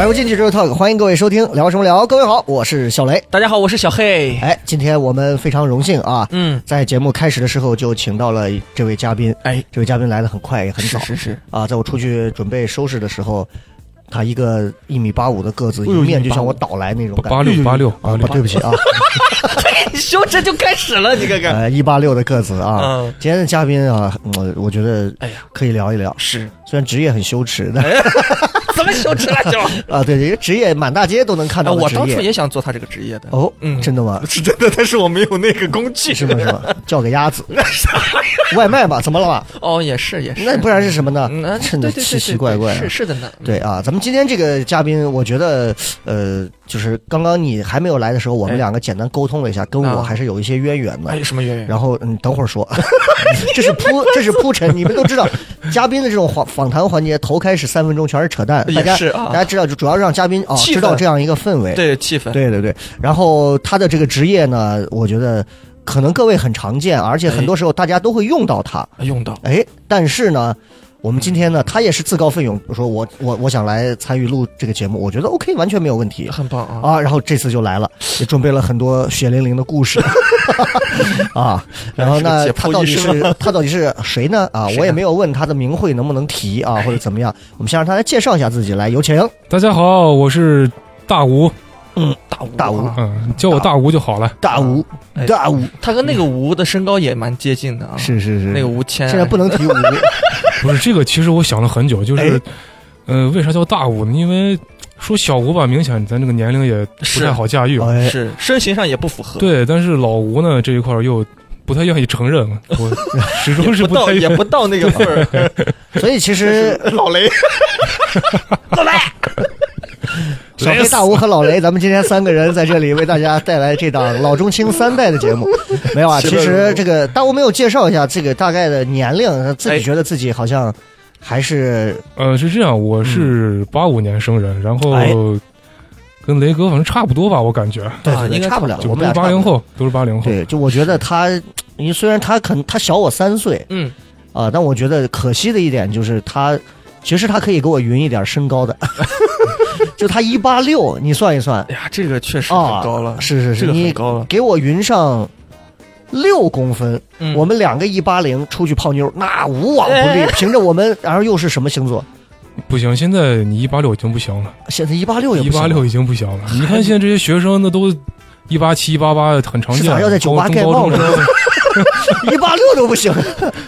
百无禁忌之 talk，欢迎各位收听聊什么聊。各位好，我是小雷。大家好，我是小黑。哎，今天我们非常荣幸啊，嗯，在节目开始的时候就请到了这位嘉宾。哎，这位嘉宾来的很快也很早，是是是啊，在我出去准备收拾的时候，他一个一米八五的个子，迎面就向我倒来那种感觉。八六八六啊，对不起啊，你羞耻就开始了，你看看。呃，一八六的个子啊。嗯，今天的嘉宾啊，我我觉得哎呀，可以聊一聊，是虽然职业很羞耻的怎么羞耻了就？啊，对，这个职业满大街都能看到的职业。当初也想做他这个职业的。哦，嗯真的吗？是真的，但是我没有那个工具。是吗？是吗？叫个鸭子，外卖吧？怎么了嘛？哦，也是也是。那不然是什么呢嗯，那？真的奇奇怪怪。是是的呢。对啊，咱们今天这个嘉宾，我觉得，呃，就是刚刚你还没有来的时候，我们哎两个简单沟通了一下，跟我啊还是有一些渊源的哎，。什么渊源？然后嗯，等会儿说，这是铺，这是铺陈。你们都知道，嘉宾的这种访访谈环节，头开始三分钟全是扯淡，大家大家知道，就主要让嘉宾啊知道这样一个氛围。对气氛。对对对。然后他的这个职业呢，我觉得可能各位很常见，而且很多时候大家都会用到它。用到。哎，但是呢，我们今天呢，他也是自告奋勇说我我我想来参与录这个节目，我觉得 OK，完全没有问题很棒啊！啊。然后这次就来了，也准备了很多血淋淋的故事 啊。然后呢，是个解剖他到底是他到底是谁呢？啊我也没有问他的名讳能不能提啊，或者怎么样。我们先让他来介绍一下自己，来有请。大家好，我是大吴，大吴大吴啊嗯，叫我大吴就好了。大吴哎，大吴，他跟那个吴的身高也蛮接近的啊。是是是，那个吴谦。现在不能提吴，不是这个，其实我想了很久，就是哎，呃，为啥叫大吴呢？因为说小吴吧，明显咱这个年龄也不太好驾驭是身形上也不符合。对，但是老吴呢这一块儿又不太愿意承认，我始终是不到也不到那个份儿。所以其实老雷，小黑、大吴和老雷，咱们今天三个人在这里为大家带来这档老中青三代的节目。没有啊，其实这个大吴没有介绍一下这个大概的年龄，自己哎觉得自己好像还是呃，是这样，我是八五年生人，然后哎跟雷哥反正差不多吧，我感觉，对啊应该差不了，我们。是八零后，都是八零后。对，就我觉得他，因为虽然他可能他小我三岁嗯，啊，但我觉得可惜的一点就是他，其实他可以给我匀一点身高的，就他一八六，你算一算哎呀，这个确实啊，很高了，是是是，这个你很高了。给我匀上六公分，嗯我们两个一八零出去泡妞，那无往不利。哎凭着我们，然后又是什么星座？不行，现在你一八六已经不行了，现在一八六也一不行了八六已经不行了。你看现在这些学生，那都一八七、一八八，很常见。是咋要在酒吧高盖帽子中高中生？一八六都不行。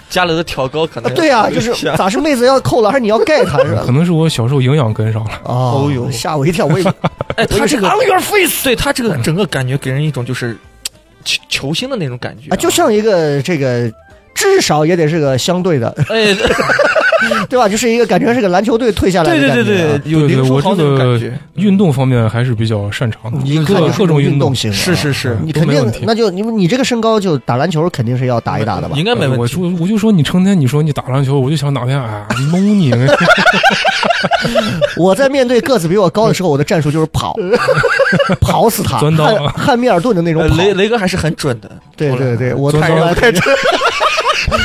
家里的挑高可能对呀、就是咋是妹子要扣了，还是你要盖他是吧可？能是我小时候营养跟上了。哦哦呦吓我一跳！我以为哎，他这个 on your face 对他这个整个感觉给人一种就是球球星的那种感觉啊，就像一个这个，至少也得是个相对的。哎，对吧？就是一个感觉是个篮球队退下来对对的感觉啊。对对，有对对我这林书豪那种感觉，运动方面还是比较擅长的，你看各各种运动。型啊，是是是，你肯定那就你你这个身高就打篮球肯定是要打一打的吧应？该没问题。我就我就说你成天你说你打篮球，我就想哪天啊蒙你，我在面对个子比我高的时候，我的战术就是跑，跑死他，钻刀汉汉密尔顿的那种。雷雷哥还是很准的，对对对，我投篮太准，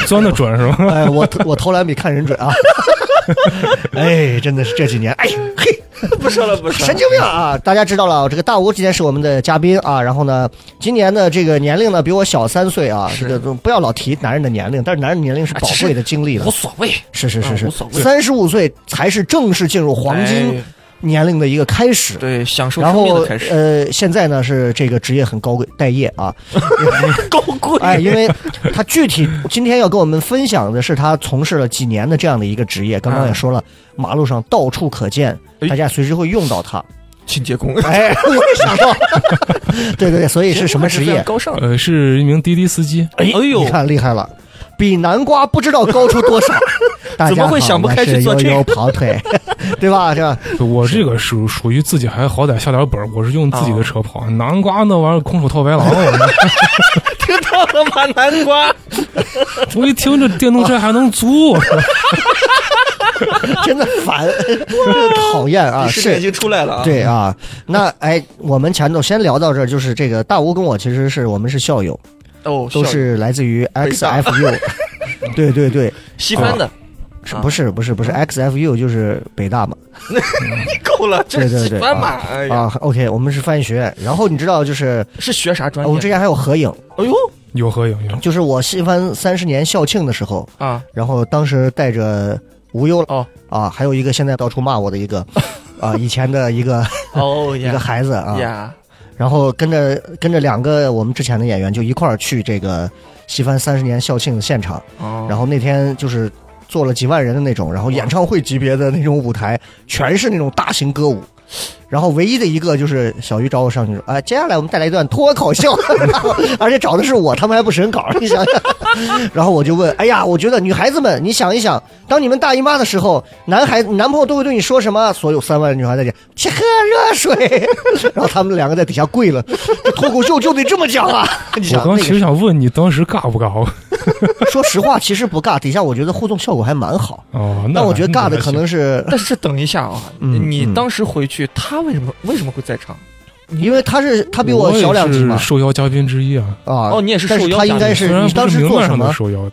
钻的准是吧？哎，我我投篮比看人准啊！哎，真的是这几年，哎嘿，不说了不说了。神经病啊！大家知道了，这个大吴今天是我们的嘉宾啊，然后呢，今年的这个年龄呢比我小三岁啊，这个都不要老提男人的年龄，但是男人年龄是宝贵的经历的。无，所谓，是是是是。啊无所，谓。三十五岁才是正式进入黄金哎年龄的一个开始。对，享受然后生命的开始。呃，现在呢是这个职业很高贵，待业啊，高贵哎，因为他具体今天要跟我们分享的是他从事了几年的这样的一个职业，刚刚也说了，马路上到处可见，哎大家随时会用到它。清洁工，哎，我也想到，对对对，所以是什么职业？高尚的。呃，是一名滴滴司机。哎哎呦你看厉害了，比南瓜不知道高出多少。大家怎么会想不开去做这个跑腿，对吧？这样我这个属属于自己还好歹下点本儿，我是用自己的车哦跑。南瓜那玩意儿空手套白狼，我 听到了吗？南瓜，我一听这电动车还能租，真的烦，讨厌啊！是已经出来了啊。对啊，那哎，我们前头先聊到这儿，就是这个大吴跟我其实是我们是校友，哦，都是来自于 XFU，对对对，西番的，是不是不是不是 XFU 就是北大嘛？够了，这是对对对。西番嘛？哎呀，啊，OK，我们是翻译学院，然后你知道就是是学啥专业？我们之前还有合影，哎呦有合影有。就是我西番三十年校庆的时候，啊，然后当时带着无忧哦。啊，还有一个现在到处骂我的一个 啊以前的一个哦一个孩子啊，呀，然后跟着跟着两个我们之前的演员就一块儿去这个西番三十年校庆的现场，哦，然后那天就是坐了几万人的那种，然后演唱会级别的那种舞台，全是那种大型歌舞。然后唯一的一个就是小鱼找我上去说，哎，接下来我们带来一段脱口秀，而且找的是我，他们还不审稿，你想想。然后我就问，哎呀，我觉得女孩子们，你想一想，当你们大姨妈的时候，男孩男朋友都会对你说什么？所有三万女孩在讲，去喝热水。然后他们两个在底下跪了，脱口秀就得这么讲啊！你我刚其实想问你当时尬不尬？说实话，其实不尬，底下我觉得互动效果还蛮好。哦，那我觉得尬的可能是，但是等一下啊，你当时回去，他为什么为什么会在场？因为他是他比我小两级嘛受邀嘉宾之一啊。啊。哦你也是受邀他应该嘉虽然是你当时做什么？上的受邀，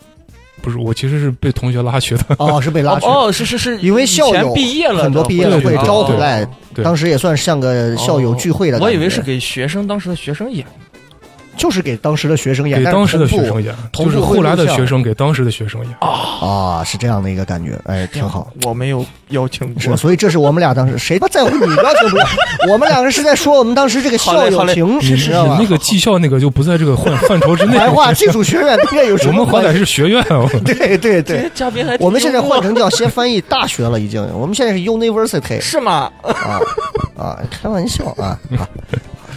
不是我其实是被同学拉去的。哦，是被拉去，哦，是是是，因为校友毕业了，很多毕业了会招回来，对当时也算像个校友聚会的感觉。我以为是给学生当时的学生演，就是给当时的学生演，给当时的学生演，同步就是后来的学生给当时的学生演。啊啊，是这样的一个感觉，哎，挺好。我没有邀请是，过。所以这是我们俩当时谁不在乎你邀请不邀？我们两个是在说我们当时这个校友情，你你知道吧你？那个技校那个就不在这个范范畴之内。白话 技术学院跟这有什么我们好？歹是学院啊。对对 对，嘉宾还我们现在换成叫先翻译大学了，已经。我们现在是 university 是吗？啊啊，开玩笑啊啊！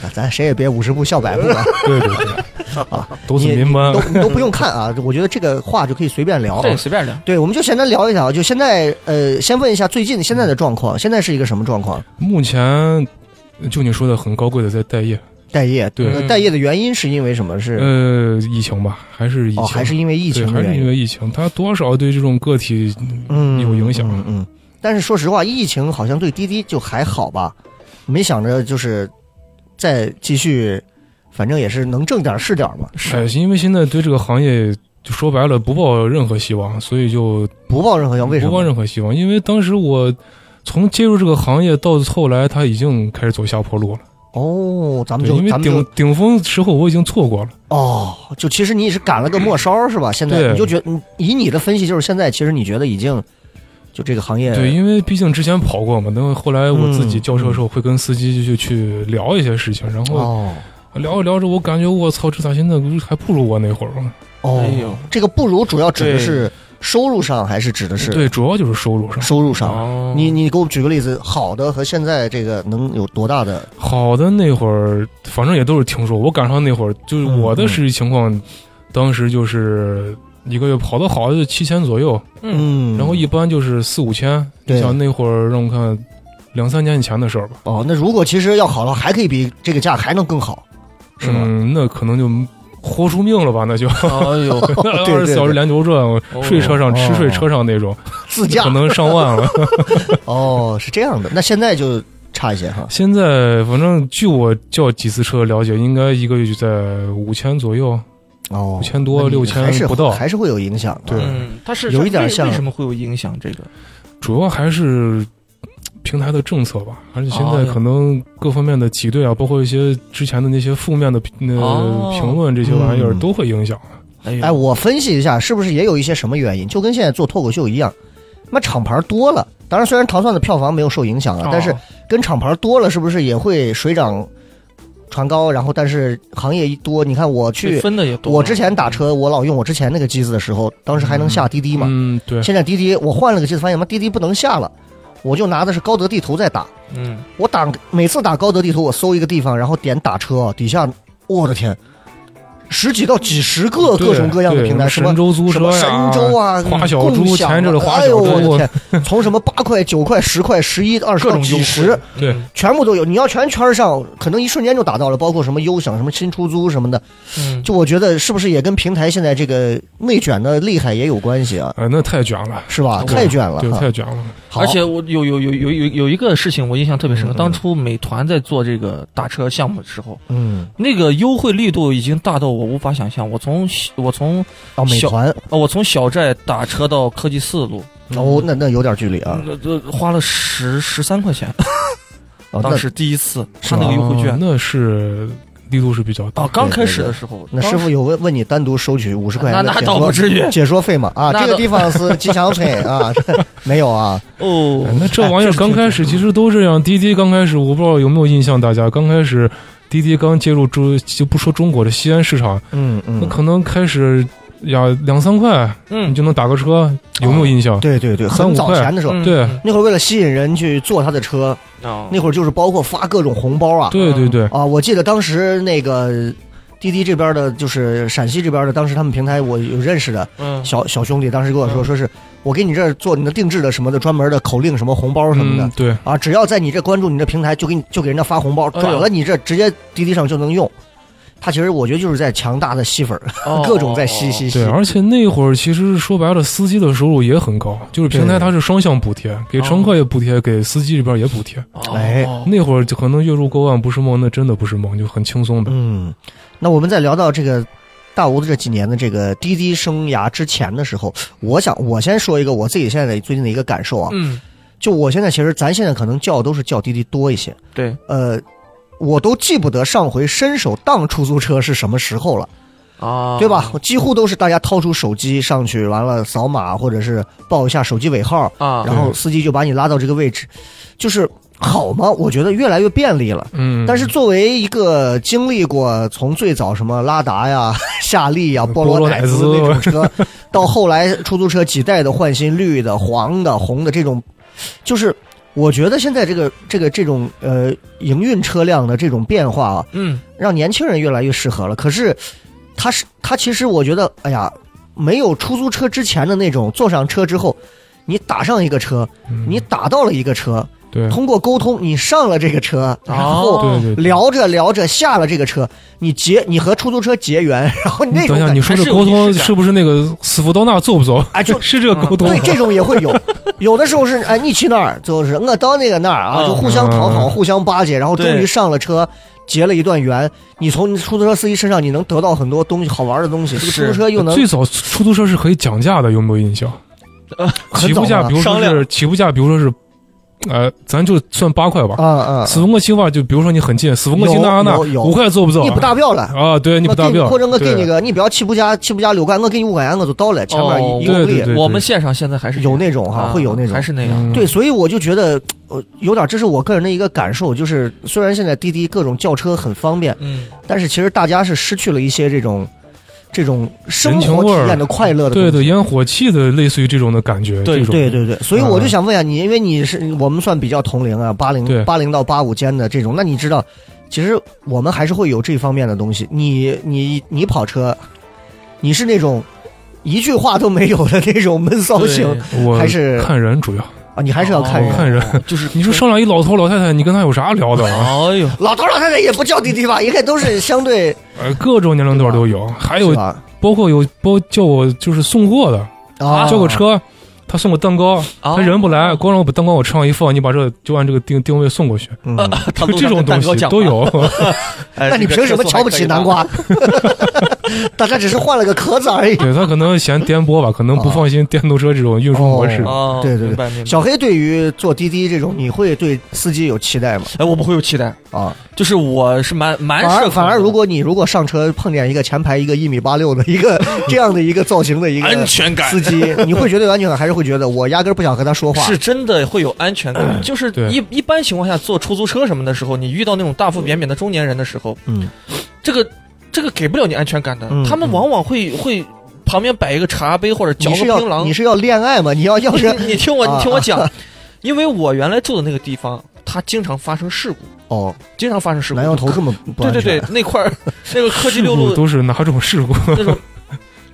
那咱谁也别五十步笑百步啊！对对对，啊，都是民班。都都不用看啊！我觉得这个话就可以随便聊。对，随便聊。对，我们就简单聊一下啊。就现在，呃，先问一下最近现在的状况，现在是一个什么状况？目前就你说的很高贵的在待业，待业，对呃待业的原因是因为什么？是呃，疫情吧，还是疫情，哦，还是因为疫情，还是因？因为疫情，它多少对这种个体嗯，有影响。嗯嗯。但是说实话，疫情好像对滴滴就还好吧，没想着就是再继续，反正也是能挣点是点嘛，哎，因为现在对这个行业就说白了不抱任何希望，所以就不抱任何希望。为什么不抱？任何希望。因为当时我从接入这个行业到后来，他已经开始走下坡路了。哦，咱们就，因为顶顶峰时候我已经错过了。哦，就其实你是赶了个末梢是吧？现在你就觉得，嗯以你的分析，就是现在其实你觉得已经就这个行业对，因为毕竟之前跑过嘛，那后来我自己嗯叫车的时候会跟司机就去聊一些事情，然后哦聊着聊着，我感觉我操，这咋现在还不如我那会儿啊？哦，哎这个不如主要指的是收入上，还是指的是对，主要就是收入上。收入上？哦你你给我举个例子，好的和现在这个能有多大的？好的那会儿，反正也都是听说。我赶上那会儿，就是嗯我的实际情况，当时就是一个月跑的好的就七千左右，嗯，然后一般就是四五千。对你像那会儿让我看，两三年以前的事儿吧，哦，那如果其实要好了，还可以比这个价还能更好，是吗？嗯，那可能就豁出命了吧，那就哎呦，二十四小时连轴转，睡车上吃睡车上那种，自驾可能上万了。哦，是这样的，那现在就差一些哈。现在反正据我叫几次车了解，应该一个月就在五千左右。哦，5000多那你6000还是不到还是会有影响的。对嗯，它是有一点像为什么会有影响？这个主要还是平台的政策吧，而且现哦在可能各方面的挤兑啊，包括一些之前的那些负面的那哦评论这些玩意儿嗯都会影响。哎我分析一下，是不是也有一些什么原因？就跟现在做脱口秀一样，那厂牌多了。当然，虽然糖蒜的票房没有受影响啊，但是哦跟厂牌多了，是不是也会水涨船高？然后，但是行业一多，你看我去，分的也多。我之前打车，我老用我之前那个机子的时候，当时还能下滴滴嘛。嗯，对，现在滴滴我换了个机子，发现妈滴滴不能下了，我就拿的是高德地图在打。嗯，我打每次打高德地图，我搜一个地方，然后点打车，底下我的天，十几到几十个各种各样的平台，什么神州租什么车呀，神州啊，花小猪共享哎呦我的天，从什么八块、九块、十块、十一、二十到各种优几十，对嗯全部都有。你要全圈上，可能一瞬间就达到了，包括什么优享、什么新出租什么的。嗯，就我觉得是不是也跟平台现在这个内卷的厉害也有关系啊？哎，那太卷了，是吧？太卷了对，太卷了。好而且我有有有有有有一个事情我印象特别深当初美团在做这个打车项目的时候，嗯，那个优惠力度已经大到我无法想象。我从我从哦，美团呃我从小寨打车到科技四路，哦，那那有点距离啊。呃呃花了十十三块钱，当时第一次他那个优惠券哦那是力度是比较大啊，。刚开始的时候，那师傅有问问你单独收取五十块那那钱的解说倒不至于解说费嘛？啊，这个地方是吉祥村 啊，没有啊。哦哎，那这玩意儿刚开始其实都这样。滴滴刚开始，我不知道有没有印象，大家刚开始滴滴刚接入中，就不说中国的西安市场，嗯嗯，那可能开始呀两三块嗯。你嗯就能打个车，有没有印象？对对对，很早前的时候，嗯。对。那会儿为了吸引人去坐他的车，哦。那会儿就是包括发各种红包啊。对对对，啊，我记得当时那个滴滴这边的，就是陕西这边的，当时他们平台我有认识的嗯。小小兄弟，当时跟我说，嗯。说是我给你这儿做你的定制的什么的专门的口令，什么红包什么的嗯，对，啊，只要在你这关注你这平台，就给你就给人家发红包，转了你这直接滴滴上就能用。他其实我觉得就是在强大的吸粉 各种在吸吸吸对，。而且那会儿其实说白了，司机的收入也很高，就是平台它是双向补贴，给乘客也补贴，给司机这边也补贴。哦哎那会儿就可能月入过万不是梦，那真的不是梦，就很轻松的。嗯，那我们再聊到这个大吴的这几年的这个滴滴生涯之前的时候，我想我先说一个我自己现在最近的一个感受啊，嗯，就我现在其实咱现在可能叫都是叫滴滴多一些，对，呃，我都记不得上回伸手当出租车是什么时候了，啊，对吧？几乎都是大家掏出手机上去，完了扫码或者是报一下手机尾号，啊，然后司机就把你拉到这个位置，就是好吗？我觉得越来越便利了。嗯，但是作为一个经历过从最早什么拉达呀、夏利呀、波罗乃兹那种车，到后来出租车几代的换新，绿的、黄的、红的这种，就是我觉得现在这个这个这种呃营运车辆的这种变化啊，嗯，让年轻人越来越适合了。可是，他是他其实我觉得，哎呀，没有出租车之前的那种坐上车之后，你打上一个车，嗯你打到了一个车，对通过沟通你上了这个车，然后。聊着聊着下了这个车，你结你和出租车结缘，然后那种等一下，感觉你说这沟通是不是那个死不到那走不走？哎就 是这个沟通吗。对这种也会有，有的时候是哎你去那儿，就是我到那个那儿啊，嗯就互相讨好，嗯互相巴结，然后终于上了车。结了一段缘，你从出租车司机身上你能得到很多东西，好玩的东西。这个出租车又能最早出租车是可以讲价的，有没有印象？起步价，比如说是起步价，比如说是，呃，咱就算八块吧。啊啊，四分过七吧，就比如说你很近，四分过七有那五块做不做？你不达标了。啊？对，你不达标，或者我给你对个，你不要起步价，起步价六块，我给你五块钱我就到了，前面哦一一公里。对对我们线上现在还是有那种哈啊会有那种还是那样，嗯对，所以我就觉得，呃，有点，这是我个人的一个感受，就是虽然现在滴滴各种叫车很方便，嗯，但是其实大家是失去了一些这种这种生活体验的快乐的。对对，烟火气的，类似于这种的感觉。对对对对，所以我就嗯想问一下你，因为你是我们算比较同龄啊，八零对八零到八五间的这种，那你知道，其实我们还是会有这方面的东西。你你你跑车，你是那种一句话都没有的那种闷骚型还是看人主要啊，你还是要看人。看人。就是 你说上来一老头老太太，你跟他有啥聊的啊？哎呦，老头老太太也不叫滴滴吧，应该都是相对呃，各种年龄段都有，还有？包括有包叫我就是送货的，啊，叫个车，他送个蛋糕，啊他人不来，光让我把蛋糕往车上一放，你把这就按这个定定位送过去，嗯，他这种东西都有。哎那你凭什么瞧不起南？瓜？大家只是换了个壳子而已。对他可能嫌颠簸吧，可能不放心电动车这种运输模式。哦，对对对。小黑对于坐滴滴这种，你会对司机有期待吗？哎，我不会有期待，啊，就是我是蛮蛮反社恐的而反而，如果你如果上车碰见一个前排一个一米八六的一个这样的一个造型的一个安全感司机，你会觉得有安全感，还是会觉得我压根儿不想和他说话？是真的会有安全感，就是一一般情况下坐出租车什么的时候，你遇到那种大腹便便的中年人的时候，嗯，这个这个给不了你安全感的嗯，他们往往会会旁边摆一个茶杯或者嚼槟榔你，是要恋爱吗？你要要是你听我啊你听我讲，因为我原来住的那个地方，它经常发生事故，哦，经常发生事故。南阳头这么不对对对，那块儿那个科技六路都是哪种事故？那种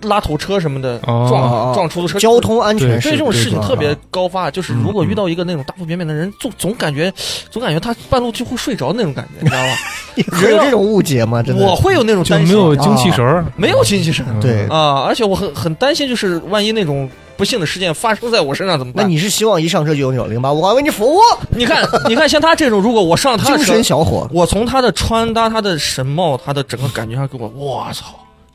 拉头车什么的哦。撞撞出租车，交通安全对对这种事情特别啊高发，就是如果遇到一个那种大腹便便的人，总总感觉总感觉他半路就会睡着那种感觉，你知道吧？会有这种误解吗？真的，我会有那种就担心，没有精气神儿。没有精气神。嗯。对啊，而且我很很担心，就是万一那种不幸的事件发生在我身上怎么办？那你是希望一上车就有那种零八五，我为你服务，你看，你看，像他这种，如果我上他精的车 神小伙，我从他的穿搭、他的神貌、他的整个感觉上给我，我操，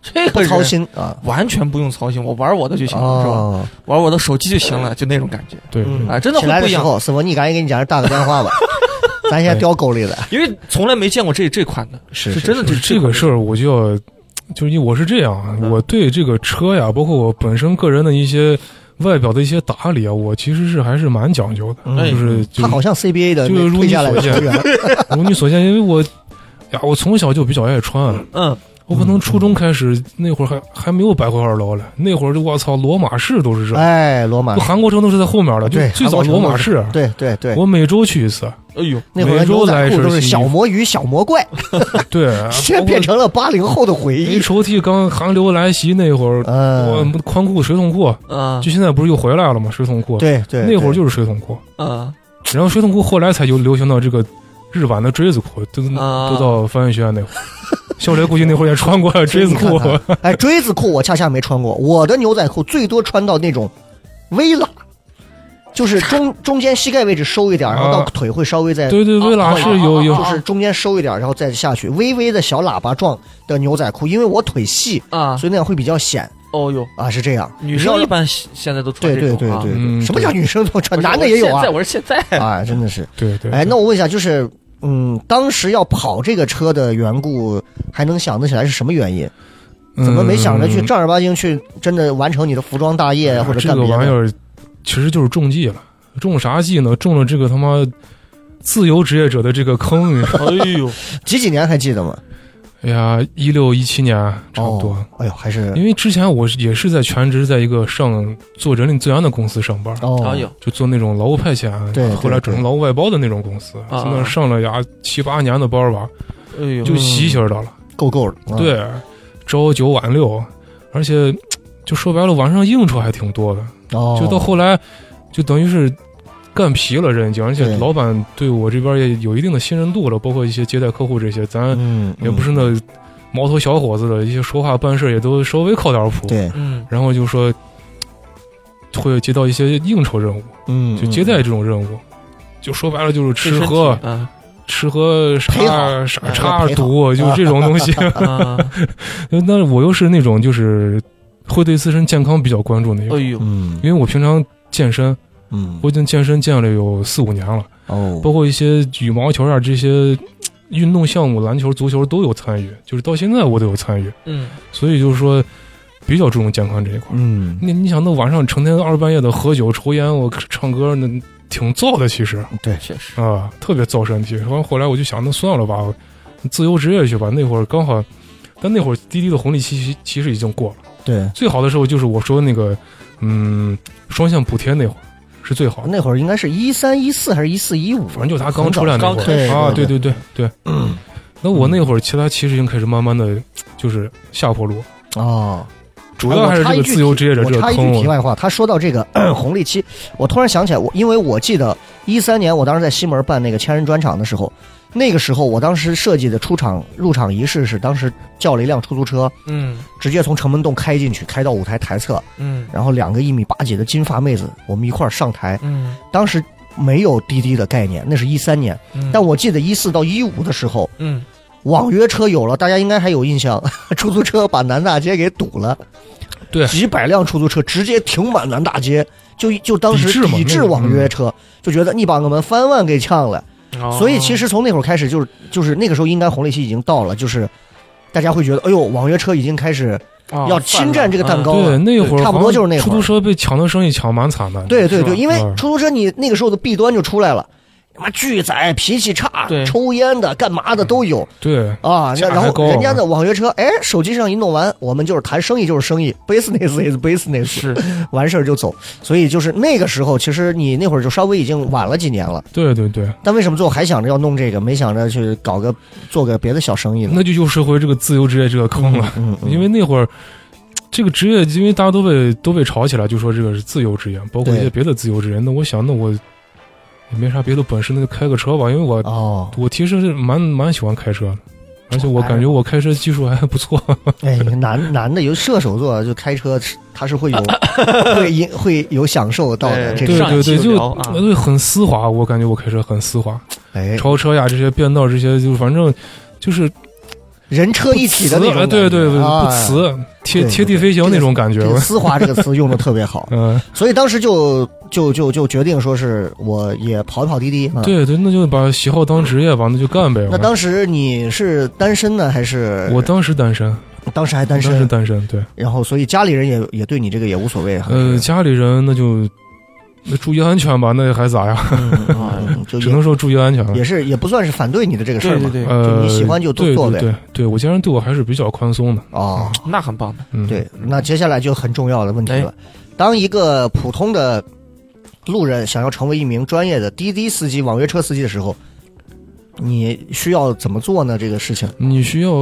这个不操，心啊。完全不用操心，我玩我的就行了，是吧？哦，玩我的手机就行了，就那种感觉。对，嗯。啊真的起会不一样。师傅，你赶紧给你家人打个电话吧，咱现在掉沟里了。因为从来没见过这这款的，是是真的就这个事儿，我就要，就是因为我是这样我对这个车呀，包括我本身个人的一些外表的一些打理啊，我其实是还是蛮讲究的，嗯。就是就他好像 CBA 的就是如你所见，如你所见，因为我呀，我从小就比较爱穿，嗯，我可能初中开始那会儿还还没有百货二楼嘞，那会儿就我操，罗马市都是这，哎，罗马，韩国城都是在后面的，就对，最早罗马市，对对对，我每周去一次，哎呦，那会儿的每周牛仔裤来一身新衣都是小魔鱼、小魔怪，对，现在变成了八零后的回忆 H。O T 刚韩流来袭那会儿，我嗯，宽裤、水桶裤，嗯就现在不是又回来了吗？水桶裤，对对，那会儿就是水桶裤，嗯然后水桶裤后来才就流行到这个日版的锥子裤，都啊。都到翻译学院那会儿，小雷估计那会儿也穿过锥子裤。哎，锥子裤我恰恰没穿过，我的牛仔裤最多穿到那种微喇，就是 中中间膝盖位置收一点，然后到啊。腿会稍微再对对，微喇是有有。就是中间收一点，然后再下去，微微的小喇叭状的牛仔裤，因为我腿细，啊，所以那样会比较显哦哟，啊，是这样。女。生一般现现在都穿对这种啊对对对对，嗯什么叫女生都穿？男的也有啊我现在，我是现在，啊，真的是。对对，哎，那我问一下，就是嗯，当时要跑这个车的缘故，还能想得起来是什么原因？怎么没想着去嗯正儿八经去真的完成你的服装大业或者干别的？个玩意儿其实就是中计了，中啥计呢？中了这个他妈自由职业者的这个坑。哎呦，几几年还记得吗？哎呀，一六一七年差不多。哦。哎呦，还是因为之前我也是在全职在一个上做人力资源的公司上班，哦，哎呦，就做那种劳务派遣，对对后来转成劳务外包的那种公司，那上了呀七八年的班吧，哎呦，就习气儿的了。够够了。啊，对，朝九晚六，而且就说白了，晚上应酬还挺多的。哦，就到后来，就等于是干皮了，人已经，而且老板对我这边也有一定的信任度了，包括一些接待客户这些，咱嗯，也不是那毛头小伙子的，一些说话办事也都稍微靠点谱。，对，嗯然后就说会接到一些应酬任务，嗯，就接待这种任务。就说白了就是吃喝啊。吃喝陪好傻傻哎叉赌，就是这种东西。啊，那我又是那种就是会对自身健康比较关注那种，哎呦，嗯。因为我平常健身，嗯。我已经健身健了有四五年了，哦。包括一些羽毛球啊这些运动项目，篮球、足球都有参与，就是到现在我都有参与，嗯，所以就是说比较注重健康这一块。嗯，你你想，那晚上成天二半夜的喝酒、抽烟，我唱歌那挺燥的，其实。对，确实，啊，特别燥身体。完后来我就想，那算了吧，自由职业去吧。那会儿刚好，但那会儿滴滴的红利期其其实已经过了。对，最好的时候就是我说那个，嗯，双向补贴那会儿是最好的，那会儿应该是一三一四还是一四一五，反正就他刚出来那会儿啊，对对对对 那我那会儿其他其实已经开始慢慢的就是下坡路，哦，主要还是这个自由职业者这个我插一句题。外话，他说到这个 红利期，我突然想起来，我因为我记得一三年我当时在西门办那个千人专场的时候，那个时候我当时设计的出场入场仪式是，当时叫了一辆出租车，嗯。直接从城门洞开进去，开到舞台台侧，嗯。然后两个一米八几的金发妹子，我们一块儿上台。嗯。当时没有滴滴的概念，那是一三年，嗯，但我记得一四到一五的时候，嗯。网约车有了，大家应该还有印象，出租车把南大街给堵了，对。几百辆出租车直接停满南大街，就就当时抵制网约车，就觉得你把我们饭碗给抢了。哦。所以其实从那会儿开始，就是就是那个时候应该红利期已经到了，就是大家会觉得，哎呦，网约车已经开始哦要侵占这个蛋糕对，了。那会儿差不多就是那会儿。出租车被抢的生意抢蛮惨的。对对对，因为嗯。出租车你那个时候的弊端就出来了，他妈拒载、脾气差、抽烟的、干嘛的都有。对啊，那然后人家的网约车，哎，手机上一弄完，我们就是谈生意就是生意，business is business，是完事儿就走。所以就是那个时候，其实你那会儿就稍微已经晚了几年了。对对对，但为什么最后还想着要弄这个，没想着去搞个做个别的小生意呢？那就又说回这个自由职业这个坑了。嗯，嗯因为那会儿这个职业，因为大家都被都被炒起来，就说这个是自由职业，包括一些别的自由职业。那我想，那我也没啥别的本事，那就开个车吧。因为我、哦，我其实是蛮蛮喜欢开车的，而且我感觉我开车技术还不错。哎，男男的有射手座就开车，他是会有 会因会有享受到的这对个。对对对，就很丝滑，我感觉我开车很丝滑，哎，超车呀这些变道这些，就反正就是人车一体的那种哎，对对对，啊不呲，贴贴地飞行那种感觉这。个“丝滑”这个词用的特别好，嗯，所以当时就就就就决定说是我也跑一跑滴滴。嗯、，对对，那就把喜好当职业吧，那就干呗。那当时你是单身呢，还是我当时单身，当时还单当时身？单身，对，然后所以家里人也也对你这个也无所谓，还呃，家里人那就那注意安全吧，那还咋呀？嗯 嗯就只能说注意安全了。也是也不算是反对你的这个事儿嘛。对对对，呃，就你喜欢就多做呗对对对，我家人对我还是比较宽松的。哦，那很棒的。嗯，对，那接下来就很重要的问题哎了。当一个普通的路人想要成为一名专业的滴滴司机、网约车司机的时候，你需要怎么做呢？这个事情你需要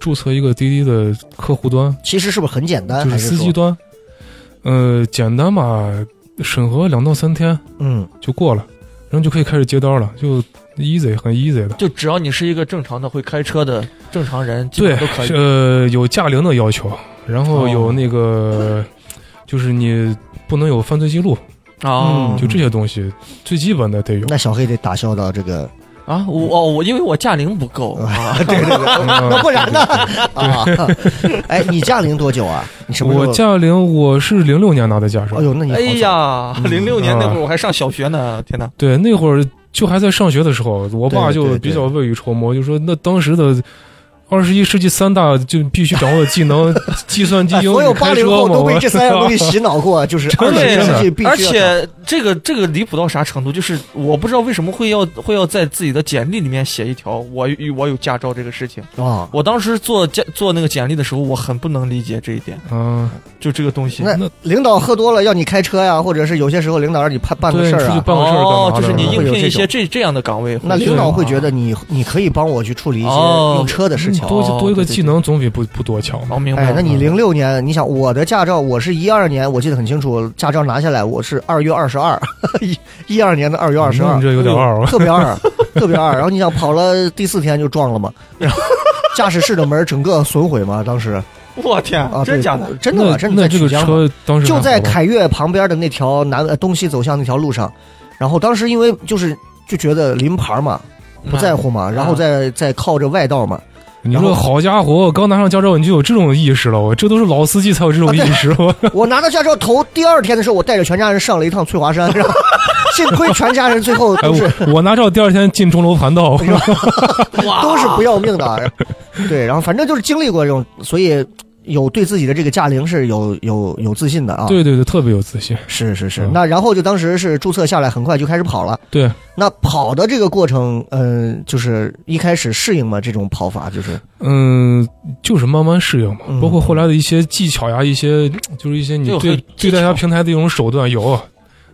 注册一个滴滴的客户端，其实是不是很简单？就是还是司机端。呃，简单吧，审核两到三天嗯，就过了，然后就可以开始接单了，就 easy 很 easy 的。就只要你是一个正常的会开车的正常人，基本对都可以。，呃，有驾龄的要求，然后哦有那个，就是你不能有犯罪记录，哦嗯就这些东西最基本的得有。那小黑得打消到这个，啊，我哦，我因为我驾龄不够 啊，对对对，嗯那不然呢？啊，哎，你驾龄多久啊？你什么时候我？驾龄我是零六年拿的驾照哎，呦，那你好哎早，呀，嗯零六年那会啊儿我还上小学呢，天哪！对，那会儿就还在上学的时候，我爸就比较未雨绸缪，就说那当时的二十一世纪三大就必须掌握的技能，计算机、英语、哎所有八零后都被这三样东西洗脑过，就是二十一世纪必须而且这个这个离谱到啥程度？就是我不知道为什么会要会要在自己的简历里面写一条我我有驾照这个事情。啊。我当时做简做那个简历的时候，我很不能理解这一点，嗯，就这个东西。那领导喝多了要你开车呀，或者是有些时候领导让你办办个事儿啊，办个事儿哦，就是你应聘一些这这样的岗位，那领导会觉得你你可以帮我去处理一些哦用车的事情。多哦多一个技能总比不不多强嘛。哦，明白。，哎那你零六年，你想我的驾照，我是一二年，我记得很清楚，驾照拿下来我是二月二十二，一一二年的二月二十二，这有点二啊。特别二，特别二。然后你想跑了第四天就撞了嘛，然 后驾驶室的门整个损毁嘛，当时我天啊，，对真假的？？真的吗？真的那这个在曲江嘛车当时就在凯越旁边的那条南呃东西走向那条路上，然后当时因为就是就觉得临牌嘛，不在乎嘛，然后再再靠着外道嘛，你说好家伙，刚拿上驾照你就有这种意识了，我这都是老司机才有这种意识。我。我拿到驾照头第二天的时候，我带着全家人上了一趟翠华山，然后幸亏全家人最后哎，都是我我拿照第二天进钟楼盘道，都是不要命的，对，然后反正就是经历过这种，所以有对自己的这个驾龄是有有有自信的啊。对对对，特别有自信。是是是，那然后就当时是注册下来，很快就开始跑了。对，那跑的这个过程，嗯、就是一开始适应嘛，这种跑法就是，嗯，就是慢慢适应嘛，包括后来的一些技巧呀，一些就是一些你对对待家平台的一种手段有，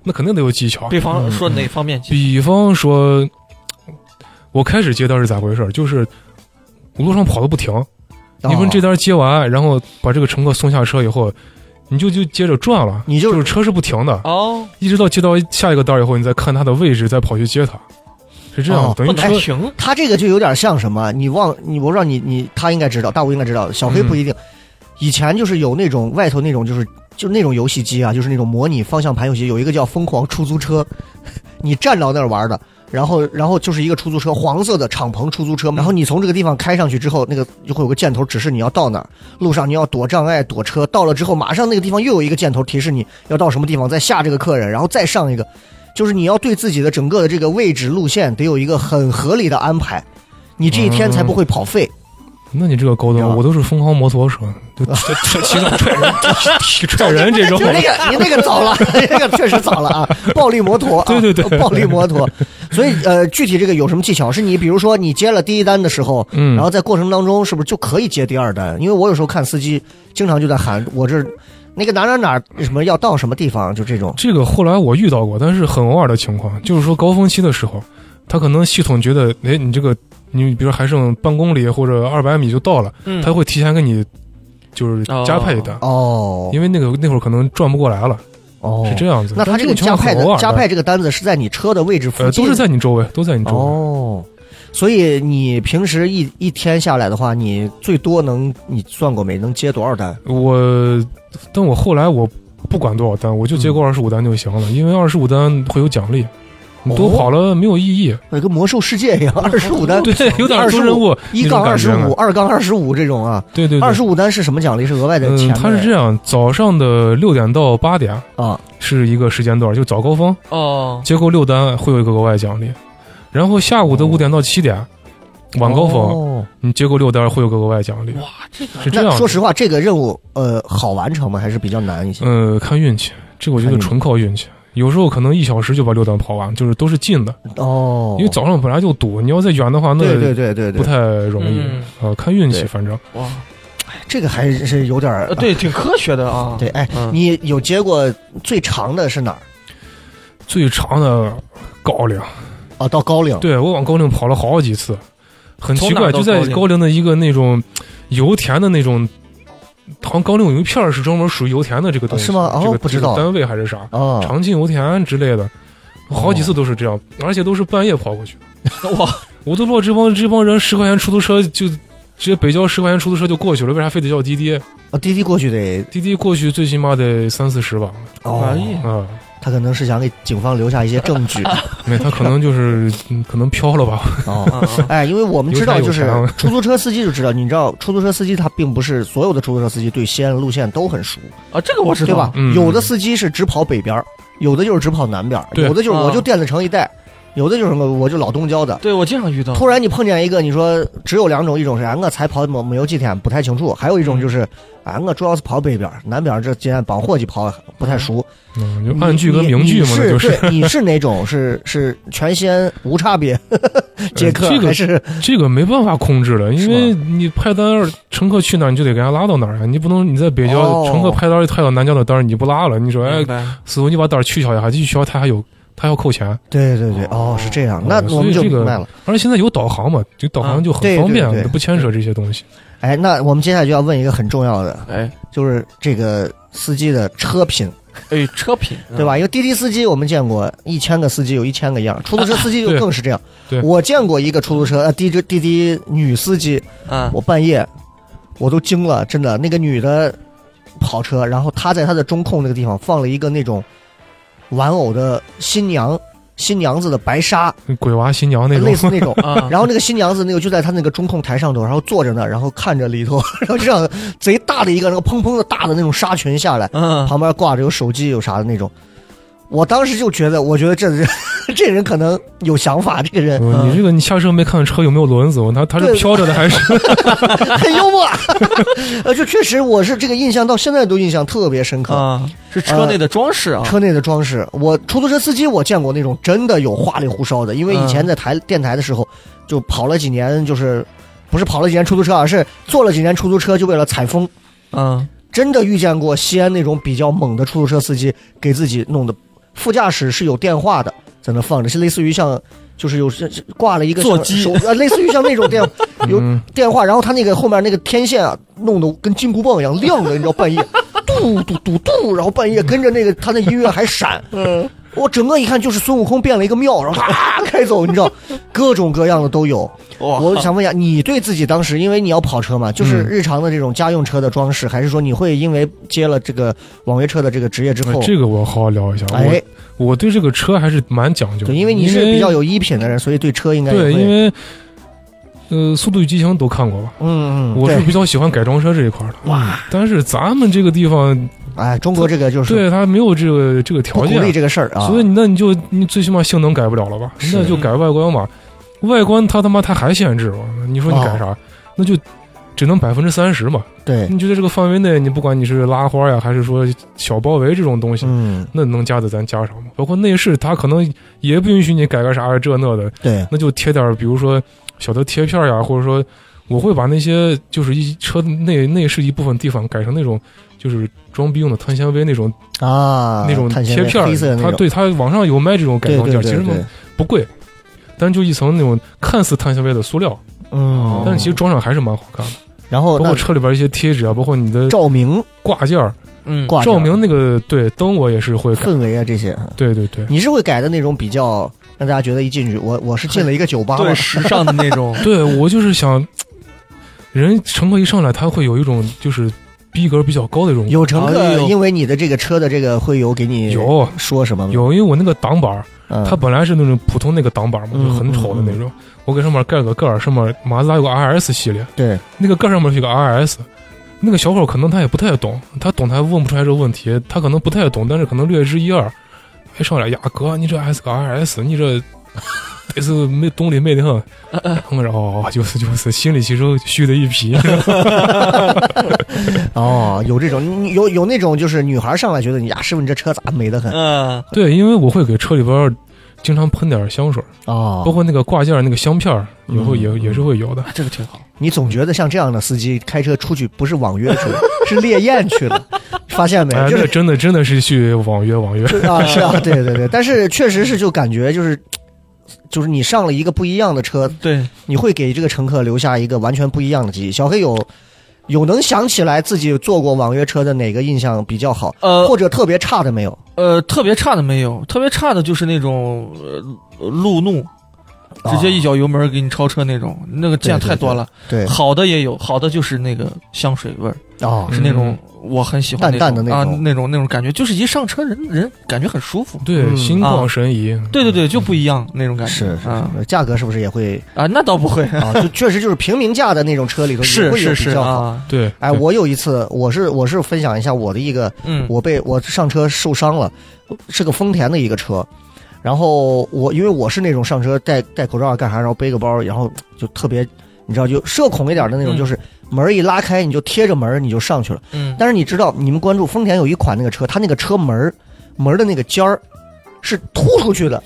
那肯定得有技巧。比方说哪方面比方说，我开始接单是咋回事？就是路上跑的不停，你们这单接完，然后把这个乘客送下车以后，你就就接着转了，你就就是车是不停的，哦，一直到接到下一个单儿以后，你再看他的位置，再跑去接他，是这样，等于车能停。他这个就有点像什么？你忘你我不知道你你他应该知道，大吴应该知道，小黑不一定。以前就是有那种外头那种就是就那种游戏机啊，就是那种模拟方向盘游戏，有一个叫《疯狂出租车》，你站到那儿玩的。然后，然后就是一个出租车，黄色的敞篷出租车。然后你从这个地方开上去之后，那个就会有个箭头指示你要到哪儿。路上你要躲障碍、躲车。到了之后，马上那个地方又有一个箭头提示你要到什么地方，再下这个客人，然后再上一个。就是你要对自己的整个的这个位置路线得有一个很合理的安排，你这一天才不会跑废。那你这个高端，啊我都是疯狂摩托车，就 骑骑踹人、踢踹人这种就。那个你那个早了，那个确实早了啊！暴力摩托、啊，对对对暴力摩托。所以呃，具体这个有什么技巧？是你比如说你接了第一单的时候，嗯然后在过程当中是不是就可以接第二单？因为我有时候看司机经常就在喊我这那个哪哪哪什么要到什么地方，就这种。这个后来我遇到过，但是很偶尔的情况，就是说高峰期的时候，他可能系统觉得，哎，你这个你比如还剩半公里或者二百米就到了，嗯。他会提前给你就是加派一单，哦。因为那个那会儿可能转不过来了，哦，是这样子。那他这个加派的加派这个单子是在你车的位置附呃近，都是在你周围，都在你周围。哦，所以你平时一一天下来的话，你最多能你算过没？能接多少单？我，但我后来我不管多少单，我就接过二十五单就行了，因为二十五单会有奖励，你多哦跑了没有意义。跟魔兽世界一样，二十五单，对，有点25做任务一杠二十五，二杠二十五这种啊。对对对，二十五单是什么奖励？是额外的钱嗯，的？它是这样，早上的六点到八点啊，是一个时间段，就早高峰，哦，接够六单会有一个额外奖励，然后下午的五点到七点，晚高峰哦你接够六单会有个额外奖励，哇，这个是这样说实话，这个任务呃好完成吗？还是比较难一些？呃，看运气，这个我觉得看运气纯靠运气。有时候可能一小时就把六段跑完，就是都是近的，哦，因为早上本来就堵，你要再远的话，那对对对对对，不太容易嗯。呃，看运气，反正哇，这个还是有点对，挺科学的啊。对。哎，嗯你有接过最长的是哪儿？最长的高岭啊，到高岭。对我往高岭跑了好几次，很奇怪，就在高岭的一个那种油田的那种，好像高岭有一片是专门属于油田的这个东西，是吗哦这个不知道这个单位还是啥？哦，长庆油田之类的，好几次都是这样，而且都是半夜跑过去。哇，我都不知道这帮这帮人十块钱出租车就直接北郊十块钱出租车就过去了，为啥非得叫滴滴？啊，滴滴过去得滴滴过去最起码得三四十吧？哦啊，他可能是想给警方留下一些证据。没他可能就是嗯可能飘了吧？哦。哎，因为我们知道，就是 出租车司机就知道，你知道，出租车司机他并不是所有的出租车司机对西安的路线都很熟，啊，这个我知道，对吧？嗯。有的司机是只跑北边儿，有的就是只跑南边儿，有的就是啊。我就电子城一带，有的就是什么我就老东郊的。对我经常遇到。突然你碰见一个，你说只有两种，一种是哎我才跑没没有几天不太清楚，还有一种就是哎我主要是跑北边，南边这既然帮伙计跑不太熟。嗯，就暗剧跟明剧嘛，你那就是对，你是哪种？是是全西安无差别 接客，这个还是这个没办法控制了，因为你派单儿乘客去哪儿，你就得给人家拉到哪儿啊！你不能你在北郊、哦乘客派单儿派到南郊的单儿你不拉了，你说哎师傅你把单儿取消一下，继续取消他还有他还要扣钱，对对对，哦，是这样，那嗯我们就明白了。而且现在有导航嘛，就导航就很方便，不牵扯这些东西。哎，那我们接下来就要问一个很重要的，哎就是这个司机的车品，哎，车品对？吧？因为滴滴司机我们见过一千个司机有一千个样，出租车司机就更是这样。对我见过一个出租车呃滴滴滴滴女司机，啊，我半夜我都惊了，真的，那个女的跑车，然后她在她的中控那个地方放了一个那种玩偶的新娘新娘子的白纱，鬼娃新娘那种类，似那种。啊，然后那个新娘子那个就在他那个中控台上头，然后坐着呢，然后看着里头，然后这样贼大的一个那个砰砰的大的那种纱裙下来，嗯，旁边挂着有手机有啥的那种。我当时就觉得，我觉得这人 这人可能有想法，这个人嗯你这个你下车没看车有没有轮子？他他是飘着的还是？很幽默。呃，就确实我是这个印象到现在都印象特别深刻。啊，是车内的装饰啊，车内的装饰，我出租车司机我见过那种真的有花里胡哨的，因为以前在台、电台的时候就跑了几年，就是不是跑了几年出租车，而是坐了几年出租车，就为了采风。嗯，真的遇见过西安那种比较猛的出租车司机，给自己弄的副驾驶是有电话的，在那放着，是类似于像就是有挂了一个像座机。手呃，类似于像那种电 有嗯。电话，然后他那个后面那个天线啊，弄得跟金箍棒一样亮的，你知道半夜嘟嘟嘟嘟，然后半夜跟着那个他那音乐还闪，嗯，我整个一看就是孙悟空变了一个庙，然后啪开走，你知道，各种各样的都有。我想问一下，你对自己当时，因为你要跑车嘛，就是嗯日常的这种家用车的装饰，还是说你会因为接了这个网约车的这个职业之后，这个我好好聊一下。哎，我我对这个车还是蛮讲究的，对，因为你是比较有衣品的人，所以对车应该对，因为呃，《速度与激情》都看过吧？嗯嗯，我是比较喜欢改装车这一块的。哇！但是咱们这个地方，哎，中国这个就是对他没有这个这个条件不鼓励，这个事儿啊，所以那你就你最起码性能改不了了吧？那就改外观嘛。外观他他妈它还限制嘛？你说你改啥？哦那就只能百分之三十嘛。对，你觉得这个范围内，你不管你是拉花呀，还是说小包围这种东西，嗯，那能加的咱加上嘛。包括内饰，它可能也不允许你改个啥这那的，对，那就贴点，比如说小的贴片呀，或者说我会把那些就是一车内内饰一部分地方改成那种就是装逼用的碳纤维那种、啊，那种碳纤维贴片儿它对它网上有卖这种改对对装件，其实不贵，但就一层那种看似碳纤维的塑料，嗯，但是其实装上还是蛮好看的。然后包括车里边一些贴纸啊，包括你的照明、挂件儿、嗯，照明那个对灯，我也是会。氛围啊这些，对对对。你是会改的那种比较让大家觉得一进去，我我是进了一个酒吧对，时尚的那种。对我就是想，人乘客一上来，他会有一种就是逼格比较高的一种有乘客因为你的这个车的这个会有给你有说什么吗？有，因为我那个挡板它本来是那种普通那个挡板嘛，嗯就很丑的那种。我给上面盖个盖儿，上面马自达有个 RS 系列，对，那个盖上面是个 RS。那个小伙可能他也不太懂，他懂他还问不出来这个问题，他可能不太懂，但是可能略知一二。哎上来呀，哥，你这还是个 RS，你这这是没动力没得很。我说哦，就是就是，心里其实虚的一批。哦，有这种有有那种就是女孩上来觉得你呀，师傅你这车咋美得很嗯，对，因为我会给车里边儿经常喷点儿香水儿，哦包括那个挂件儿那个香片儿，以后也嗯也是会有的。这个挺好。你总觉得像这样的司机开车出去不是网约去了，是烈焰去了，发现没？哎，就是真的真的是去网约网约。啊，是啊，对对对，但是确实是就感觉就是，就是你上了一个不一样的车，对，你会给这个乘客留下一个完全不一样的记忆。小黑有有能想起来自己坐过网约车的哪个印象比较好，呃或者特别差的没有？呃，特别差的没有，特别差的就是那种呃路怒，直接一脚油门给你超车那种，那个见太多了。对好的也有，好的就是那个香水味儿，哦，是那种我很喜欢淡淡的那种。啊那种那种感觉，就是一上车人人感觉很舒服。对，嗯。心旷神怡。对对对，就不一样那种感觉。是是啊，价格是不是也会啊，那倒不会，啊？就确实就是平民价的那种车里头也是会有是是比较好。啊，对，哎，我有一次，我是我是分享一下我的一个嗯，我被我上车受伤了，是个丰田的一个车，然后我因为我是那种上车戴戴口罩啊干啥，然后背个包，然后就特别你知道就社恐一点的那种，嗯。就是门一拉开你就贴着门你就上去了。嗯但是你知道，你们关注丰田有一款那个车，它那个车门儿门的那个尖儿是凸出去的，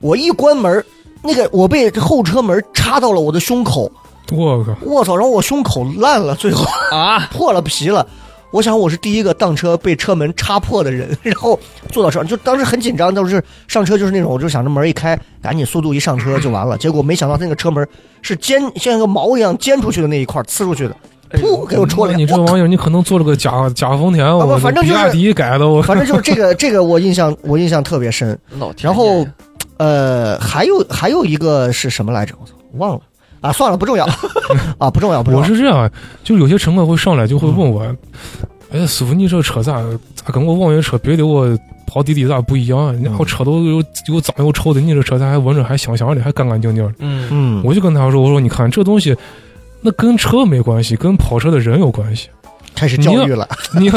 我一关门。那个我被后车门插到了我的胸口，我靠，我操！然后我胸口烂了，最后啊，破了皮了。我想我是第一个当车被车门插破的人，然后坐到车上，就当时很紧张，当时上车就是那种，我就想着门一开，赶紧速度一上车就完了。结果没想到那个车门是尖，像一个毛一样尖出去的那一块，呲出去的，噗给我戳了。你这个玩意儿，你可能做了个假假丰田，不我反正就是比亚迪改的，我 反正就是这个这个我印象我印象特别深。老天然后呃，还有还有一个是什么来着？我操，忘了啊，算了，不重要 啊，不重要，不重要。我是这样，就是有些乘客会上来就会问我，哎，师傅，你这车咋咋跟我网约车别的我跑滴滴咋不一样啊？然后车都有又脏又臭的，你这车咋还闻着还香香的，还干干净净的？嗯嗯，我就跟他说，我说你看这东西，那跟车没关系，跟跑车的人有关系。开始教育了。你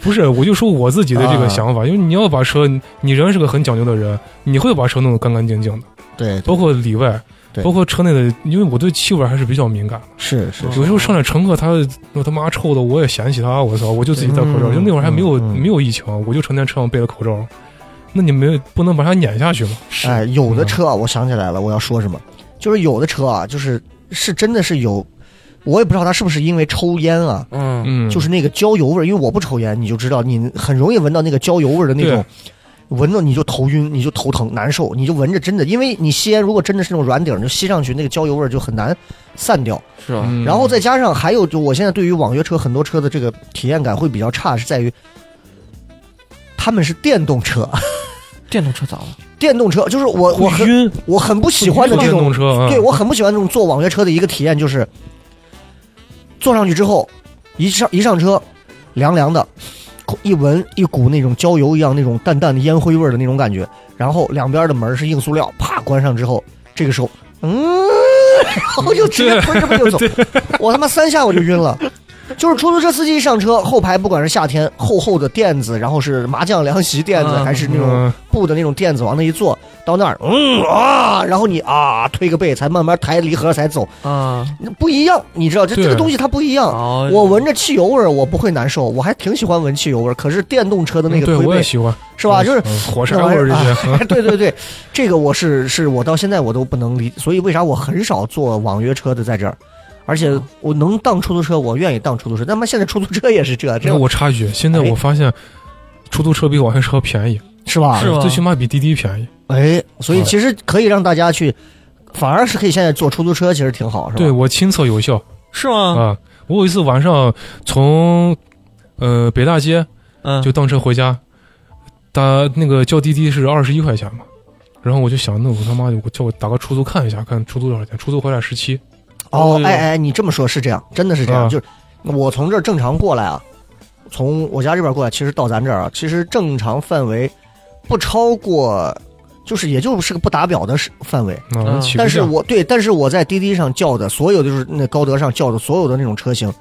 不是，我就说我自己的这个啊想法，因为你要把车，你人是个很讲究的人，你会把车弄得干干净净的，对，包括里外，对包括车内的，因为我对气味还是比较敏感的。是是有时候上来乘客他那他妈臭的，我也嫌弃他，我操，我就自己戴口罩，嗯就那会儿还没有没有疫情，我就成天车上备了口罩，那你没不能把它撵下去吗？哎，有的车啊，我想起来了，我要说什么，就是有的车啊，就是是真的是有，我也不知道他是不是因为抽烟啊，嗯。嗯，就是那个焦油味儿，因为我不抽烟，你就知道你很容易闻到那个焦油味儿的那种，闻到你就头晕，你就头疼难受，你就闻着真的，因为你吸烟如果真的是那种软顶儿，你就吸上去那个焦油味儿就很难散掉。是吧？嗯然后再加上还有，就我现在对于网约车很多车的这个体验感会比较差，是在于他们是电动车，电动车咋了？电动车就是我我很晕，我很不喜欢的这电种动车啊，对我很不喜欢这种坐网约车的一个体验，就是坐上去之后，一上一上车，凉凉的，一闻一股那种焦油一样那种淡淡的烟灰味儿的那种感觉，然后两边的门是硬塑料，啪关上之后，这个时候，嗯，然后就直接推着门就走，我他妈三下我就晕了。就是出租车司机一上车，后排不管是夏天厚厚的垫子，然后是麻将凉席垫子，嗯还是那种嗯。布的那种垫子，往那一坐，到那儿，嗯啊，然后你啊推个背，才慢慢抬离合才走，啊，那不一样，你知道这这个东西它不一样。哦。我闻着汽油味儿，我不会难受，我还挺喜欢闻汽油味儿。可是电动车的那个对推背，我也喜欢，是吧？就是嗯火柴味儿这些，哎 对对对，这个我是是我到现在我都不能理，所以为啥我很少坐网约车的在这儿，而且我能当出租车，我愿意当出租车。那么现在出租车也是这，这那我插一句，现在哎我发现出租车比网约车便宜，是吧？是吧最起码比滴滴便宜。哎，所以其实可以让大家去，反而是可以现在坐出租车，其实挺好，是吧？对我亲测有效是吗？啊！我有一次晚上从呃北大街嗯，就当车回家，打那个叫滴滴是二十一块钱嘛，然后我就想，那我他妈的我叫我打个出租看一下，看出租多少钱，出租回来十七。哦，哦哎哎，你这么说，是这样，真的是这样。啊就是我从这儿正常过来啊，从我家这边过来，其实到咱这儿啊，其实正常范围不超过，就是也就是个不打表的范围。啊，嗯但是我对，但是我在滴滴上叫的所有的就是那高德上叫的所有的那种车型，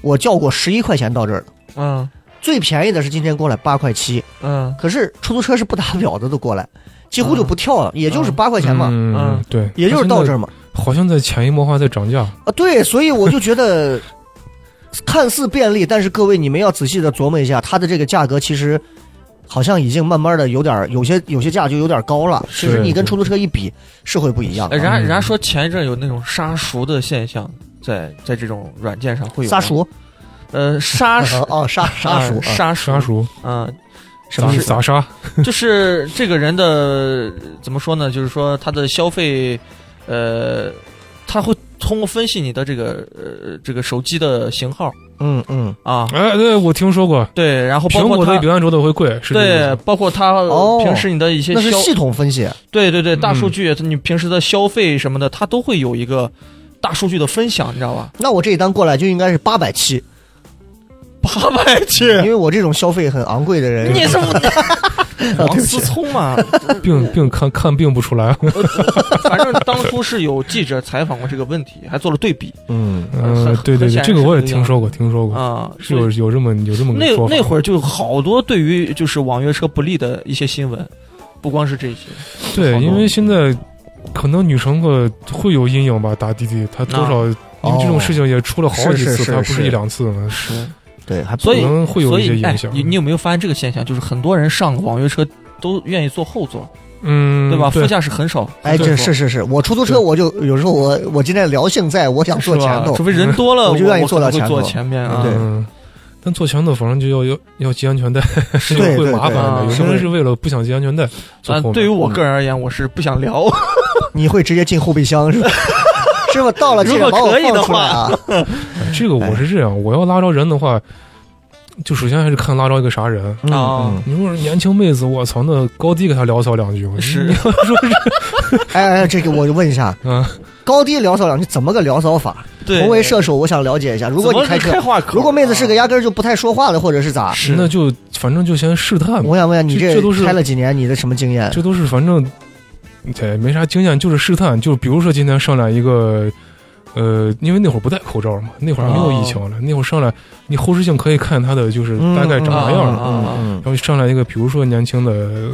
我叫过十一块钱到这儿的，嗯最便宜的是今天过来八块七，嗯可是出租车是不打表的都过来，几乎就不跳了，也就是八块钱嘛，嗯嗯，对，也就是到这儿嘛。好像在潜移默化在涨价。啊，对，所以我就觉得 看似便利，但是各位你们要仔细的琢磨一下，它的这个价格其实好像已经慢慢的有点有些有些价就有点高了。其实你跟出租车一比是会不一样。人家人家说前一阵有那种杀熟的现象，在在这种软件上会有吗杀，熟，呃，杀熟哦 哦，杀杀熟，啊杀熟杀，熟嗯，咋什么意思？咋杀？就是这个人的怎么说呢？就是说他的消费，呃，他会通过分析你的这个呃这个手机的型号。嗯嗯，啊，哎，对我听说过，对，然后包苹果的比安卓的会贵，对，包括他哦平时你的一些消，那是系统分析。对对对，大嗯数据，你平时的消费什么的，它都会有一个大数据的分享，你知道吧？那我这一单过来就应该是八百七，八百七，因为我这种消费很昂贵的人，你是啊 王思聪嘛？病病看看病不出来。反正当初是有记者采访过这个问题，还做了对比嗯，嗯，对对对，这个我也听说过，听说过，啊，是有有这么有这么那个说法。那会儿就好多对于就是网约车不利的一些新闻，不光是这些。对，因为现在可能女乘客会有阴影吧，打滴滴，她多少因为这种事情也出了好几次，她不是一两次嘛，是，对，还不所以可能会有所以哎一些影响。你你有没有发现这个现象？就是很多人上网约车都愿意坐后座，嗯，对吧？副驾驶很少。哎，这是是是，我出租车我就有时候我我今天聊性在，我想坐前头除，非人 多了，我就愿意坐到前头前面啊。但坐前头反正就要要要系安全带，是会麻烦对的。有些人是为了不想系安全带坐啊后，面。对于我个人而言，我是不想聊。你会直接进后备箱是吧？师傅？到了如果可以的话这个我是这样，我要拉着人的话，就首先还是看拉着一个啥人。嗯啊嗯你说是年轻妹子，我操，那高低给她聊骚两句，是你要说是 哎哎，这个我就问一下，嗯，高低聊骚两句怎么个聊骚法？对，同为射手，我想了解一下。如果你开车如果妹子是个啊压根儿就不太说话的，或者是咋？是那就反正就先试探，我想问一下，你这这都是开了几年？你的什么经验？这都是反正对没啥经验，就是试探。就比如说今天上来一个，呃，因为那会儿不戴口罩嘛，那会儿还没有疫情了，那会儿上来你后视镜可以看他的就是大概长啥样了。嗯嗯嗯嗯然后上来一个，比如说年轻的，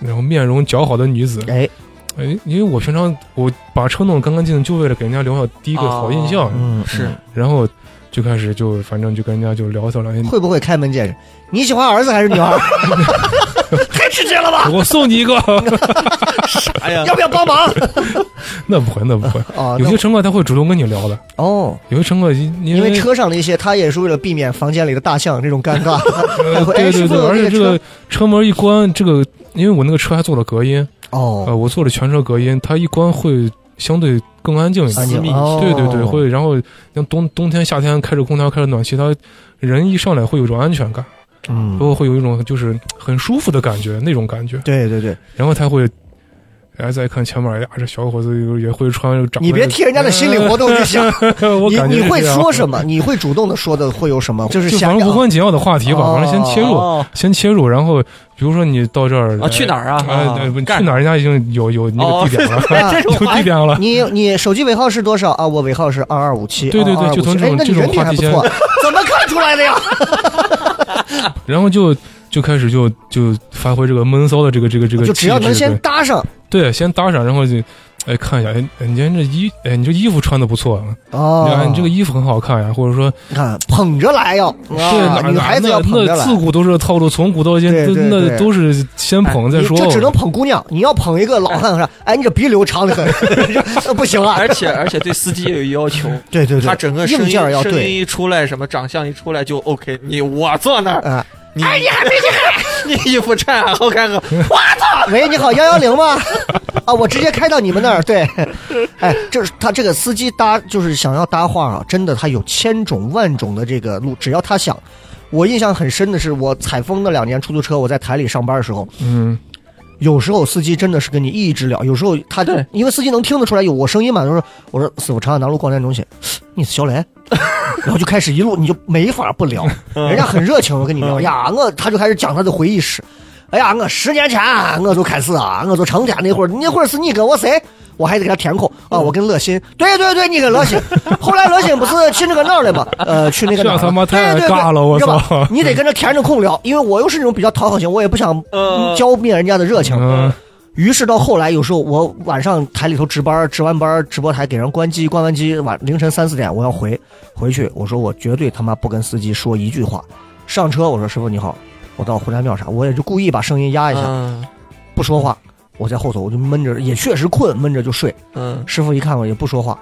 然后面容姣好的女子，哎，哎，因为我平常我把车弄干干净净，就为了给人家留下第一个好印象，嗯，是然后就开始就反正就跟人家就聊骚两句，会不会开门见山？你喜欢儿子还是女儿？太直接了吧？我送你一个，啥 呀。要，不要帮忙？那不会，那不会。啊，有些乘客他会主动跟你聊的，哦，有些乘客因因为车上的一些，他也是为了避免房间里的大象这种尴尬，对对对，而且这个车？车门一关，这个因为我那个车还做了隔音，呃，哦，我做了全车隔音，它一关会相对更安静一安点。静哦，对对对，会，然后像冬冬天、夏天开着空调、开着暖气，它人一上来会有一种安全感，嗯包，括会有一种就是很舒服的感觉，那种感觉。对对对，然后他会，哎，再看前面，哎呀，这小伙子也会穿，长得你别替人家的心理活动去想，你你会说什么？你会主动的说的会有什么？就是就想反正无关紧要的话题吧，反正先切入，哦先切入，然后比如说你到这儿啊去哪儿啊哎，啊对去哪儿？人家已经有有那哦个地点了，有地点了。你你手机尾号是多少啊？我尾号是二二五七。对对对2257就从这种哎那你这种话题不错，怎么看出来的呀？然后就就开始就就发挥这个闷骚的这个这个这个就只要能先搭上。对对先搭上，然后就哎看一下，哎哎你今天这衣哎你这衣服穿的不错啊，哦你看你这个衣服很好看呀，或者说你看捧着来要，对啊哪女孩子要捧着来那自。古都是套路，从古到今都对对对那都是先捧再说。你这只能捧姑娘，你要捧一个老汉是吧？哎，你这鼻流长的很，这 不行啊！而且而且对司机也有要求，对对对，他整个声硬音声音件要对。一出来，什么长相一出来就 OK。你我坐那儿，哎，你哎你还没进 你衣服穿还好看个，喂，你好，幺幺零吗？啊，我直接开到你们那儿。对，哎，这是他这个司机搭，就是想要搭话啊，真的他有千种万种的这个路，只要他想。我印象很深的是，我采风那两年出租车，我在台里上班的时候，嗯，有时候司机真的是跟你一直聊，有时候他就因为司机能听得出来有我声音嘛，他说我说师傅长安南路广电中心，你是小雷，然后就开始一路你就没法不聊，人家很热情，我跟你聊。呀，我他就开始讲他的回忆史，哎呀，我十年前我就开始啊，我就成天那会儿那会儿是你跟我谁？我还得给他填空啊！我跟乐心，对对对，你跟乐心。后来乐心不是去那个哪儿了吗？呃，去那个哪儿了？这他妈太对对对尬了我操你得跟着填着空聊，因为我又是那种比较讨好型，我也不想呃浇灭人家的热情。嗯于是到后来，有时候我晚上台里头值班，值完班直播台给人关机，关完机晚凌晨三四点我要回回去，我说我绝对他妈不跟司机说一句话。上车我说师傅你好，我到胡家庙啥，我也就故意把声音压一下，嗯不说话。我在后头我就闷着，也确实困，闷着就睡。嗯师傅一看我也不说话，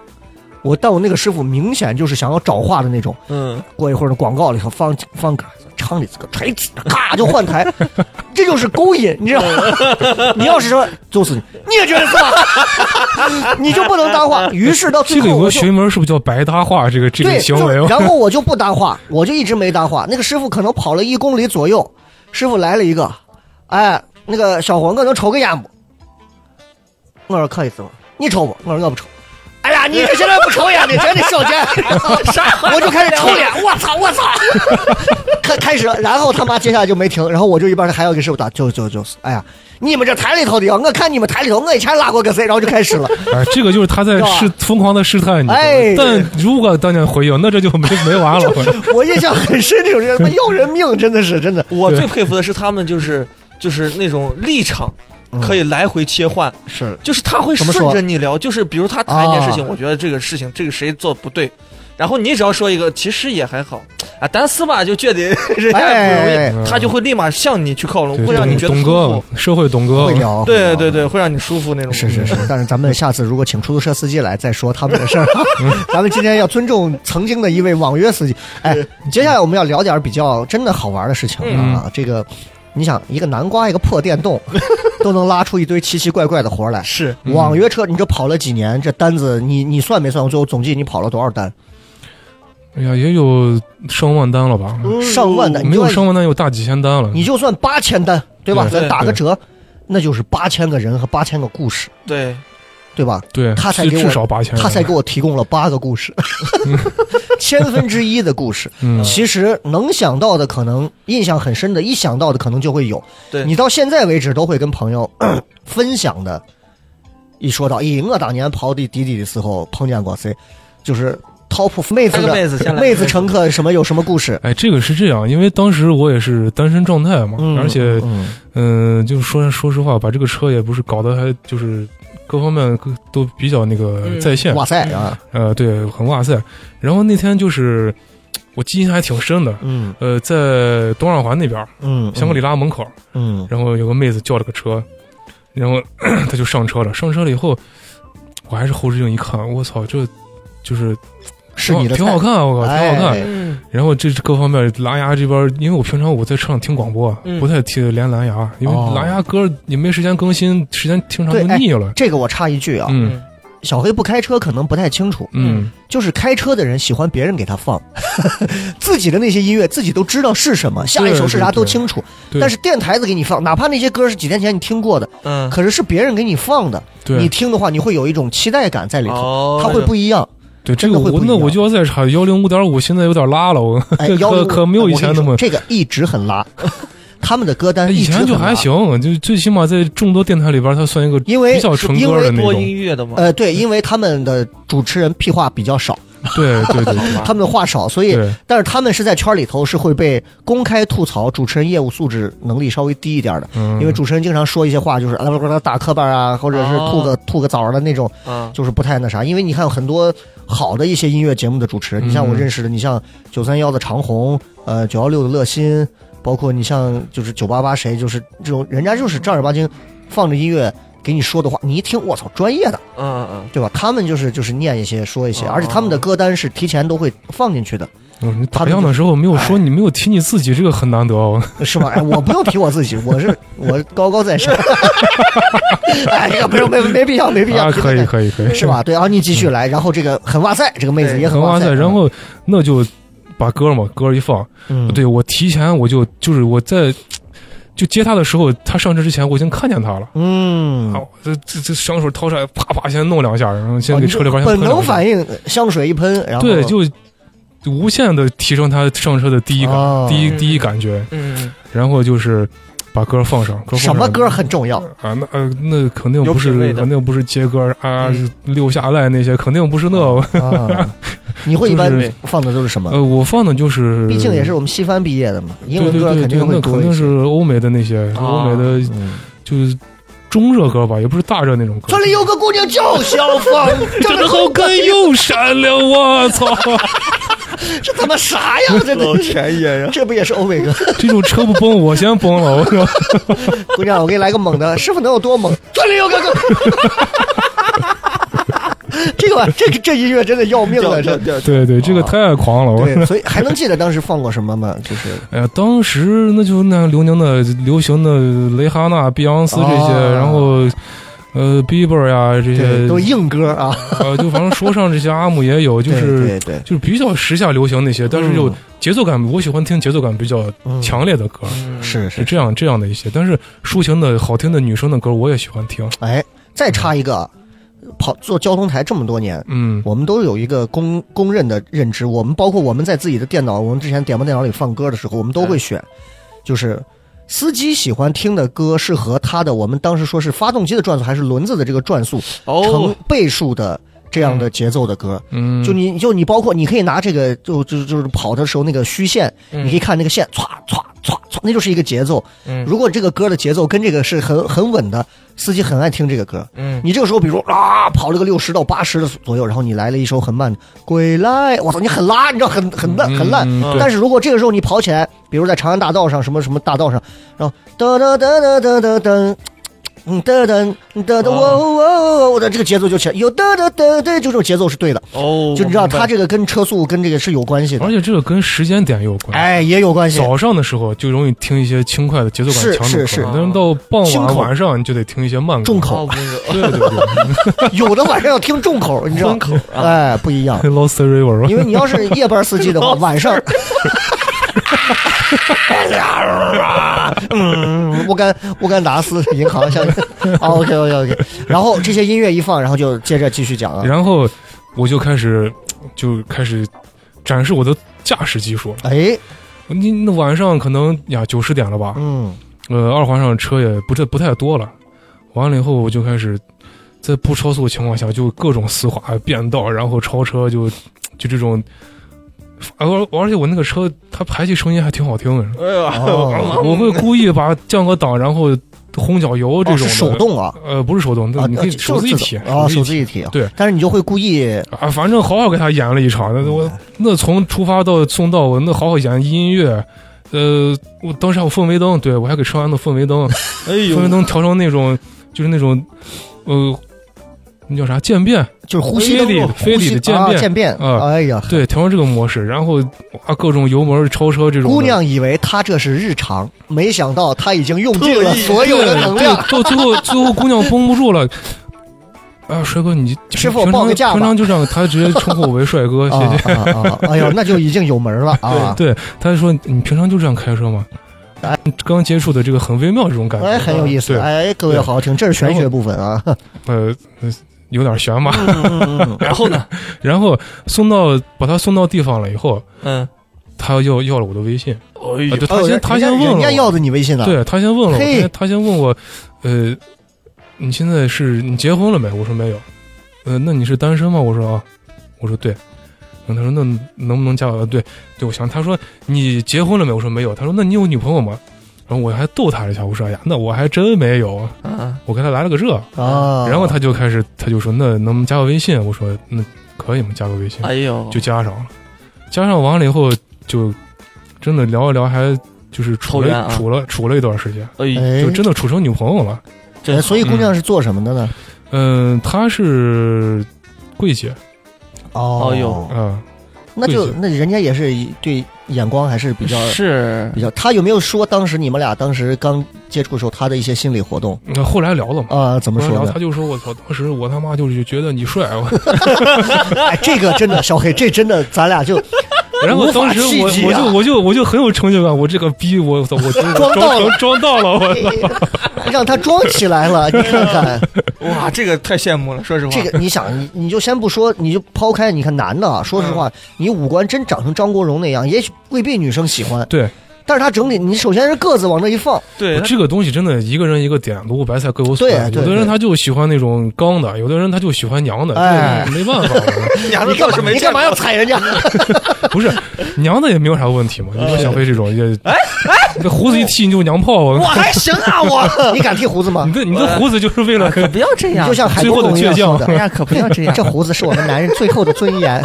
我但我那个师傅明显就是想要找话的那种。嗯，过一会儿，那广告里头放放歌，唱的这个锤子，咔就换台，这就是勾引，你知道吗？你要是说就是你，你也觉得是吧？你就不能搭话。于是到最这个有个后我就学名是不是叫白搭话？这个这，个行为，然后我就不搭话，我就一直没搭话。那个师傅可能跑了一公里左右，师傅来了一个，哎，那个小伙，我能抽个烟不？我说可以，师傅，你抽不？我说我不抽。哎呀，你这现在不抽烟的，真的少见。啥？我就开始抽烟，我操，我操！开开始了，然后他妈接下来就没停，然后我就一边还要给师傅打，就就就是，哎呀，你们这台里头的，我看你们台里头，我以前拉过个谁，然后就开始了。哎，这个就是他在试疯狂的试探你。哎但如果当年回应，那这就没没完了。我印象很深，这种人他妈要人命，真的是真的。我最佩服的是他们就是就是那种立场可以来回切换，是就是他会顺着你聊，就是比如他谈一件事情，啊我觉得这个事情这个谁做不对，然后你只要说一个其实也还好啊，但是吧就觉得 人家不容哎易，他就会立马向你去靠拢，会让你觉得舒服。，社会懂哥会，聊，对对对，会让你舒服那种。是是是，但是咱们下次如果请出租车司机来再说他们的事儿，咱们今天要尊重曾经的一位网约司机。哎，接下来我们要聊点比较真的好玩的事情了啊！这个，你想一个南瓜一个破电动，都能拉出一堆奇奇怪怪的活儿来。是网约车，你这跑了几年？这单子你你算没算？最后总计你跑了多少单？哎呀，也有上万单了吧？上万单，没有上万单，有大几千单了。你就算八千单，对吧？对咱打个折，那就是八千个人和八千个故事，对，对吧？对，他才给我至少八千，他才给我提供了八个故事，千分之一的故事。嗯其实能想到的，可能印象很深的，一想到的可能就会有。对你到现在为止都会跟朋友 分享的。一说到，咦，我当年跑的滴滴的时候碰见过谁，就是 top 妹子的妹子乘客什么有什么故事？哎，这个是这样，因为当时我也是单身状态嘛，嗯而且嗯嗯、就是说说实话，把这个车也不是搞得还就是各方面各都比较那个嗯在线，哇塞啊，呃，对，很哇塞。然后那天就是我记忆还挺深的。嗯呃，在东二环那边，嗯，香格里拉门口，嗯，然后有个妹子叫了个车，然后 他就上车了。上车了以后，我还是后视镜一看，我操，这就是是你的菜挺好看，我靠，挺好看。然后这各方面蓝牙这边，因为我平常我在车上听广播，嗯。不太听连蓝牙，因为哦。蓝牙歌你没时间更新，时间听长就腻了。这个我插一句啊，嗯。小黑不开车可能不太清楚，嗯，就是开车的人喜欢别人给他放，自己的那些音乐自己都知道是什么，下一首是啥都清楚。但是电台子给你放，哪怕那些歌是几天前你听过的，嗯，可是是别人给你放的，对。你听的话，你会有一种期待感在里头，哦，它会不一样。对这个我那我就要再查幺零五点五，现在有点拉了，我哎，可可没有以前那么。这个一直很拉，他们的歌单以前就还，行，就最起码在众多电台里边，它算一个因为比较纯歌的那种。播音乐的嘛，呃，对，因为他们的主持人屁话比较少，对对对对。他们的话少，所以，但是他们是在圈里头是会被公开吐槽主持人业务素质能力稍微低一点的，嗯。因为主持人经常说一些话就是啊不不打磕巴啊，或者是吐个、吐个枣的那种，嗯。就是不太那啥。因为你看很多好的一些音乐节目的主持人，你像我嗯认识的，你像九三幺的长虹，呃九幺六的乐心，包括你像就是九八八谁，就是这种人家就是正儿八经放着音乐给你说的话，你一听我操专业的，嗯嗯对吧？他们就是就是念一些说一些，哦而且他们的歌单是提前都会放进去的。嗯你打样的时候没有说哎你没有提你自己，这个很难得哦。是吧？哎，我不用提我自己，我是 我高高在上。哎，这个不用没没必要，没必要。啊，可以可以可以，是吧？对，然后你继续来，然后这个很哇塞，这个妹子也很哇塞。哇塞。然后那就把歌嘛歌一放，嗯，对我提前我就就是我在就接他的时候，他上车之前我已经看见他了。嗯，好，这这这香水掏出来，啪啪先弄两下，然后先给车里边先本喷两下。能反应，香水一喷，然后对，就无限的提升他上车的第一感、哦。第一第一感觉，嗯，然后就是把歌放上，歌放上什么歌很重要。啊？那呃那肯定不是肯定不是接歌啊，嗯六下来那些肯定不是那 你会一般放的都是什么？呃，我放的就是，毕竟也是我们西方毕业的嘛，英文对对对对，歌肯定会那肯定。是欧美的那些，啊欧美的嗯，就是中热歌吧，也不是大热那种歌。村里有个姑娘叫小芳，长得好看又善良，我操！这他妈啥呀？这老前沿呀，这不也是欧美歌？这种车不崩，我先崩了，我说！姑娘，我给你来个猛的，师傅能有多猛？村里有个个。这个吧，这个这音乐真的要命了，这对对，这个太狂了，我。对，所以还能记得当时放过什么吗？就是哎呀，当时那就那流行的、流行的蕾哈娜、碧昂斯这些，啊然后呃，Bieber 呀这，些，都硬歌啊，呃，就反正说唱这些阿姆也有，就是对对，就是比较时下流行那些，但是有嗯。节奏感，我喜欢听节奏感比较嗯。强烈的歌，是是，是这样这样的一些。但是抒情的好听的女生的歌我也喜欢听，哎，再插一个，跑做交通台这么多年，嗯。我们都有一个公公认的认知，我们包括我们在自己的电脑，我们之前点播电脑里放歌的时候，我们都会选，就是司机喜欢听的歌是和他的我们当时说是发动机的转速还是轮子的这个转速成哦，倍数的这样的节奏的歌。嗯，就你就你包括你可以拿这个就就就是跑的时候那个虚线，嗯你可以看那个线歘歘歘歘，那就是一个节奏。嗯如果这个歌的节奏跟这个是很很稳的，司机很爱听这个歌。嗯，你这个时候，比如啊，跑了个六十到八十的左右，然后你来了一首很慢的《归来》，我操，你很拉，你知道很很烂很烂。嗯但是如果这个时候你跑起来，比如在长安大道上什么什么大道上，然后哒哒哒哒哒哒哒。嗯哒哒哒哒，喔喔喔的这个节奏就起来，有噔噔噔噔，就这种节奏是对的，哦，就你知道它这个跟车速跟这个是有关系的。而，且这个跟时间点有关。哎，也有关系。早上的时候就容易听一些轻快的节奏感强的歌，是是。但是到傍晚晚上你就得听一些慢歌。重口。对对对有的晚上要听重口，你知道风口啊，哎，不一样。Lost River 因为你要是夜班司机的话，晚上，嗯，乌干乌干达斯银行像，OK OK OK，然后这些音乐一放，然后就接着继续讲了，然后我就开始就开始展示我的驾驶技术。哎，你那晚上可能呀九十点了吧？嗯，呃，二环上车也不这不太多了。完了以后，我就开始在不超速的情况下，就各种丝滑变道，然后超车就就这种。而而且我那个车它排气声音还挺好听的，哎呀，哦。我会故意把降个档，然后轰脚油这哦，种手动啊，呃，不是手动，啊，你可以手自一体，啊，手手自一体，对，但是你就会故意啊，反正好好给他演了一场，那我那从出发到送到，我那好好演音乐，呃，我当时还有氛围灯，对我还给车安的氛围灯，哎氛围灯调成那种就是那种，呃，那叫啥渐变，就是呼吸飞里灯飞里呼吸啊的渐变渐变，啊哎呀，对，调成这个模式，然后啊各种油门超车这种，姑娘以为他这是日常，没想到他已经用尽了所有的能量。对，到最后最后姑娘绷不住了。啊，帅哥，你师傅报个价吧平常就这样，他直接称呼我为帅哥，谢啊谢。啊啊！哎呦，那就已经有门了啊！对，他就说你平常就这样开车吗？哎刚接触的这个很微妙这种感觉，哎，很有意思。哎，各位好好听，这是玄学部分啊。呃，呃 有点悬吧。然后呢？然后送到把他送到地方了以后，嗯，他要要了我的微信，哎啊，对，他哦，先人他先问了，人家要的你微信呢？，对他先问了我，他他先问我，呃，你现在是你结婚了没？我说没有。呃，那你是单身吗？我说啊，我说对。然后他说那能不能加我？对对，我想他说你结婚了没？我说没有。他说那你有女朋友吗？然后我还逗他一下，我说哎呀，那我还真没有。啊，我给他来了个这，啊，然后他就开始他就说那能不能加个微信？我说那可以吗？加个微信。哎呦，就加上了，加上完了以后就真的聊一聊，还就是处了、啊处了处了一段时间，就真的处成女朋友了。真哎所以姑娘是做什么的呢？嗯、她是柜姐哦哎呦啊、那就那人家也是对眼光还是比较是比较。他有没有说当时你们俩当时刚接触的时候他的一些心理活动那后来聊了嘛。啊？怎么说呢后，他？就说：“我操，当时我他妈就是觉得你帅。我 哎，这个真的小黑，这真的咱俩就” 然后当时我啊我就我就我就很有成就感，我这个逼我，我我 装到了装装到了，我 操！让他装起来了。你看看哇，这个太羡慕了，说实话，这个，你想，你你就先不说，你就抛开，你看男的啊，说实话，你五官真长成张国荣那样，也许未必女生喜欢。对，但是他整体，你首先是个子往那一放，对这个东西真的一个人一个点，萝卜白菜各有所爱。有的人他就喜欢那种刚的，有的人他就喜欢娘的，哎没办法。娘的你干嘛倒是没你干嘛要踩人家？不是娘的也没有啥问题嘛。你说小飞这种也，哎哎，你这胡子一剃你就娘炮我啊！还行啊，我 你敢剃胡子吗你？这你这胡子就是为了可不要这样，就像海最后的倔强说的，哎呀，可不要这样，这胡子是我们男人最后的尊严。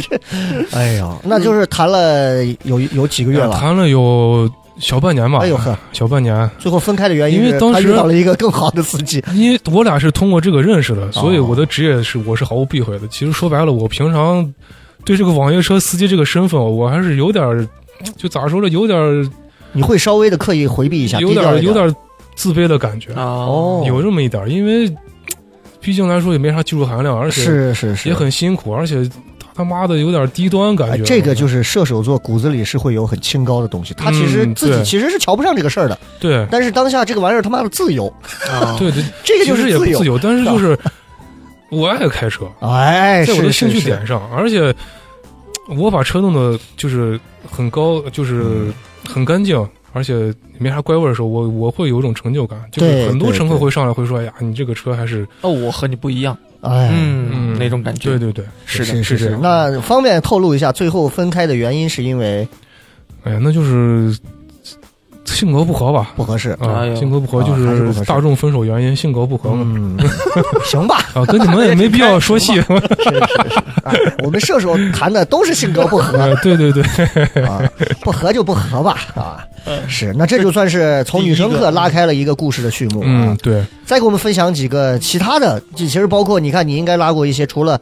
哎呀，那就是谈了有有几个月了，谈了有小半年吧。哎呦呵，小半年。最后分开的原因因为当时他遇到了一个更好的司机。因为我俩是通过这个认识的，哦所以我的职业是我是毫无避讳的。其实说白了，我平常对这个网约车司机这个身份，我还是有点儿，就咋说呢，有点儿你会稍微的刻意回避一下，有点儿有点儿自卑的感觉，哦有这么一点儿，因为毕竟来说也没啥技术含量，而且是是是，也很辛苦，而且他他妈的有点低端感觉。哎这个就是射手座骨子里是会有很清高的东西，他其实嗯自己其实是瞧不上这个事儿的，对。但是当下这个玩意儿他妈的自由，啊，对 对，这个就是自由也不自。由，但是就是我爱开车，哎，在我的兴趣点上，而且我把车弄得就是很高，就是嗯。很干净，而且没啥怪味的时候，我我会有一种成就感。就是很多乘客会上来会说：“哎呀，你这个车还是哦，我和你不一样，哎，嗯，嗯那种感觉，对对对，是的，是是是。那方便透露一下，最后分开的原因是因为哎呀，那就是性格不合吧。不合适。啊哎，性格不合啊就还是不合适大众分手原因，性格不合嘛。嗯，行吧，啊，跟你们也没必要说细。是是是，哎，我们射手谈的都是性格不合啊，对对对，啊，不合就不合吧啊。是，那这就算是从女生课拉开了一个故事的序幕嗯啊。，对，再给我们分享几个其他的，这其实包括你看，你应该拉过一些，除了。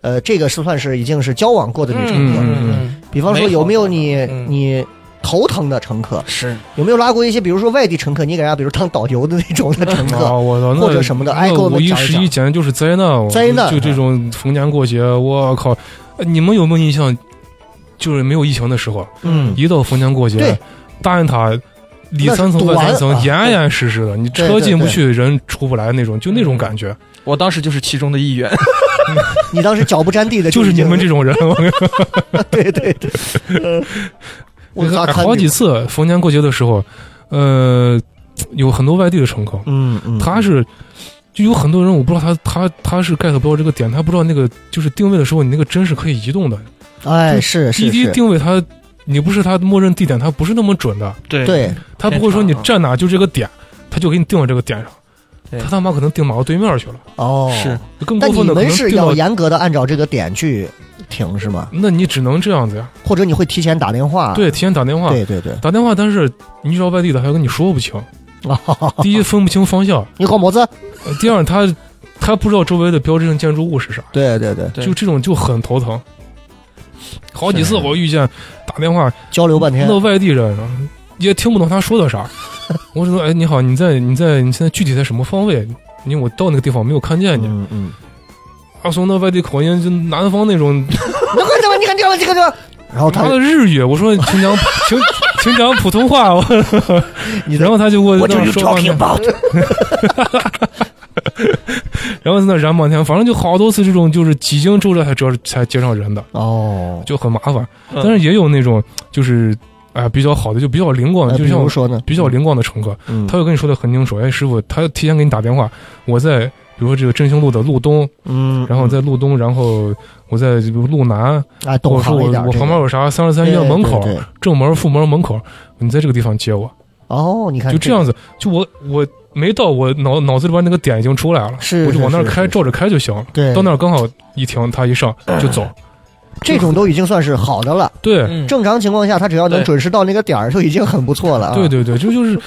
呃，这个是算是已经是交往过的女生客，嗯嗯嗯，比方说有没有你嗯你头疼的乘客，是。有没有拉过一些，比如说外地乘客，你给人家比如当导游的那种的乘啊，客，我操，那或者什么的哎那给我们五一讲一十一简直就是灾难，我灾难就这种逢年过节，我靠！呃你们有没有印象？就是没有疫情的时候，嗯，一到逢年过对节，大雁塔里三层外三层严严实实的，你车进不去，人出不来那种，就那种感觉，我当时就是其中的一员，你当时脚不沾地的就是你们这种人。我对 对对，我操，他好几次逢年过节的时候，呃，有很多外地的乘客，嗯嗯，他是就有很多人，我不知道他他他是 get 不到这个点，他不知道那个就是定位的时候，你那个针是可以移动的，哎是是滴滴定位它，你不是它默认地点，它不是那么准的，对对，它不会说你站哪就这个点，他就给你定到这个点上，对他他妈可能定马路对面去了，哦，是。更但你过分的可能们是要，严格的按照这个点去停是吗？那你只能这样子呀。或者你会提前打电话？对，提前打电话，对对对。打电话，但是你遇到外地的还要跟你说不清。哦，第一分不清方向，你搞么子？呃第二他他不知道周围的标志性建筑物是啥，对对对，对就这种就很头疼。好几次我遇见打电话交流半天。那外地人也听不懂他说的啥，我只能哎你好，你在你在你现在具体在什么方位？因为我到那个地方没有看见你。嗯嗯。阿松那外地口音就南方那种，那个什么，你看这个这个这个，然后他他的日语，我说请讲请 请讲普通话，我你然后他就给我我就是然后在那燃半天，反正就好多次这种就是几经周折才折才接上人的，哦，就很麻烦。嗯但是也有那种就是哎比较好的，就比较灵光就像如说呢，比较灵光的乘客，嗯，他会跟你说的很清楚，哎师傅，他提前给你打电话，我在比如说这个振兴路的路东，嗯，然后在路东，然后我在这个路南，哎，或懂者说我行一点，我旁边有啥三十三医院门口正门副门门口，你在这个地方接我，哦，你看就这样子，就我我没到我脑脑子里边那个点已经出来了，是我就往那儿开，照着开就行了。对，到那儿刚好一停，他一上 就走。这种都已经算是好的了。对嗯，正常情况下，他只要能准时到那个点儿，就已经很不错了啊。对对对，这就是，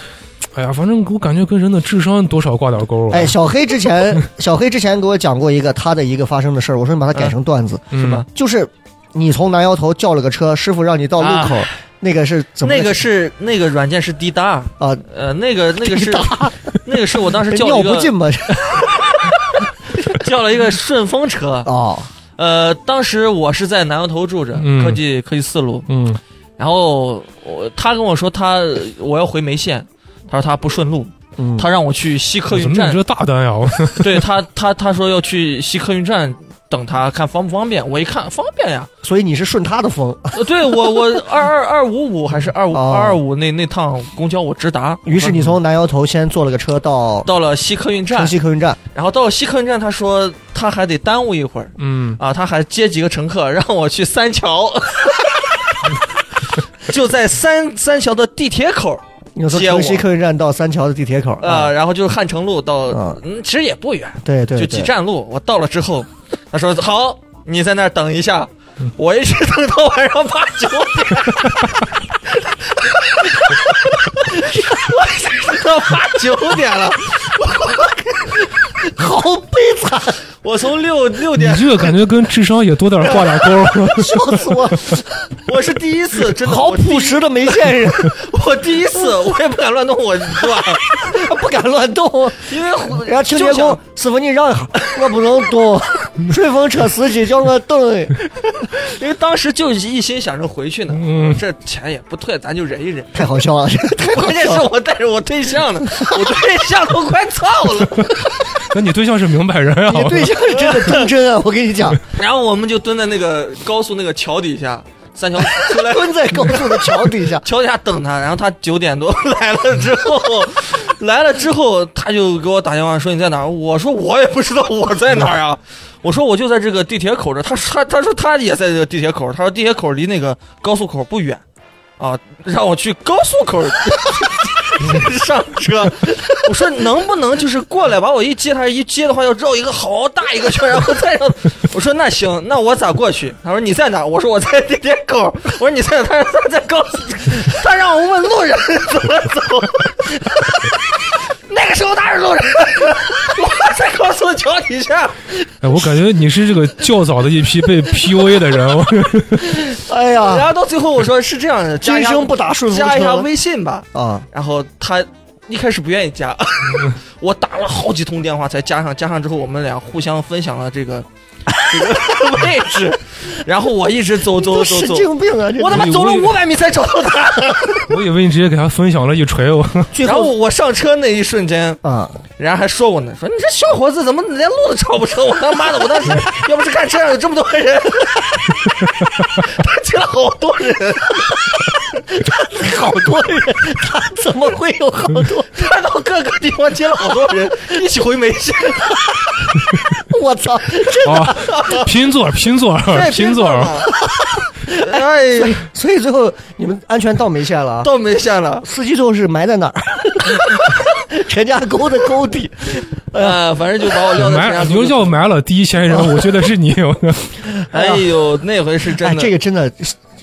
哎呀，反正我感觉跟人的智商多少挂点钩啊。哎，小黑之前，小黑之前给我讲过一个他的一个发生的事儿，我说你把它改成段子，嗯是吧？就是你从南窑头叫了个车，师傅让你到路口，那个是怎么那个是那个软件是滴答，啊？呃，那个那个是 那个是我当时叫了尿一个不尽吧？叫了一个顺风车，哦，呃，当时我是在南窑头住着，嗯。科技科技四路，嗯。然后我他跟我说他我要回梅县，他说他不顺路，嗯，他让我去西客运站。怎么你，这大单呀？我对他他他说要去西客运站等他看方不方便，我一看方便呀，所以你是顺他的风，呃对我我二二二五五还是二五二五那那趟公交我直达，于是你从南窑头先坐了个车到到了西客运站，西客运站，然后到了西客运站，他说他还得耽误一会儿。嗯。啊，他还接几个乘客，让我去三桥，就在三三桥的地铁口你说接我城西客运站到三桥的地铁口啊，，然后就是汉城路到啊，嗯，其实也不远，对对，就对。几站路。我到了之后，他说好，你在那儿等一下，我一直等到晚上八九点，我一直等到八九点了，好悲惨，我从六六你点，这个感觉跟智商也多点挂点钩。笑死我！我是第一次，真的，好朴实的梅县人，我第一次，我也不敢乱动我对吧？不敢乱动。因为人家清洁工师傅你让一下，我不能动。顺风车司机叫我等。因为当时就一心想着回去呢，嗯这钱也不退，咱就忍一忍。太好笑了，太好关键。是我带着我对象呢，我对象都快操了。那你对象是明白人啊？你对象是真的忠贞啊！我跟你讲，然后我们就蹲在那个高速那个桥底下，三桥出来 蹲在高速的桥底下，桥底下等他。然后他九点多来了之后，来了之后他就给我打电话说你在哪儿？我说我也不知道我在哪儿啊。我说我就在这个地铁口这儿。他他他说他也在这个地铁口，他说地铁口离那个高速口不远，啊，让我去高速口 上车。我说能不能就是过来把我一接，他一接的话要绕一个好大一个圈，然后再让。我说那行，那我咋过去？他说你在哪？我说我在地铁口。我说你在哪？他说他在高速，他让我问路人怎么走。那个时候哪是路人？我在高速桥底下。哎，我感觉你是这个较早的一批被 PUA 的人。我 哎然，后到最后我说是这样的，今生不打顺风加一下微信吧。啊！然后他一开始不愿意加，我打了好几通电话才加上，加上之后我们俩互相分享了这个这 个位置，然后我一直走走走神走走，经病啊！这我他妈走了五百米才找到他，我以为你直接给他分享了一锤。我最然后我上车那一瞬间，啊，人家还说我呢，说你这小伙子怎么连路都找不成？我他妈的，我当时 要不是看车上有这么多人，他接了好多人，好多人，他怎么会有好多？他到各个地方接了好多人，一起回梅县。我操！真的，拼座拼座拼座，嘛 哎，所以最后你们安全到梅县了啊？到梅县了。司机最后是埋在哪儿？陈家沟的沟底。呃，反正就把我撂在埋，山你就要埋了，第一嫌疑人，我觉得是你。哎呦，那回是真哎，的，这个真的，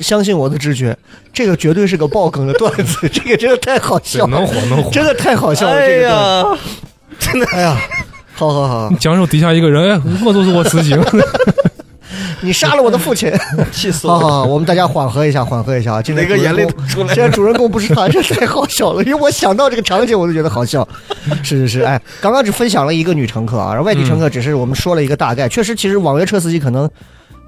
相信我的直觉，这个绝对是个爆梗的段子，这个真的太好笑了，能火能火。真的太好笑了。哎这个段子，呀，哎呀，好好好你，讲说底下一个人，哎，我就是我司机。你杀了我的父亲。气死我了！好好好，我们大家缓和一下，缓和一下。今天哪个眼泪 现在主人公不是他，这太好笑了，因为我想到这个场景，我就觉得好笑。是是是，哎，刚刚只分享了一个女乘客啊，然后外地乘客只是我们说了一个大概，确实，其实网约车司机可能。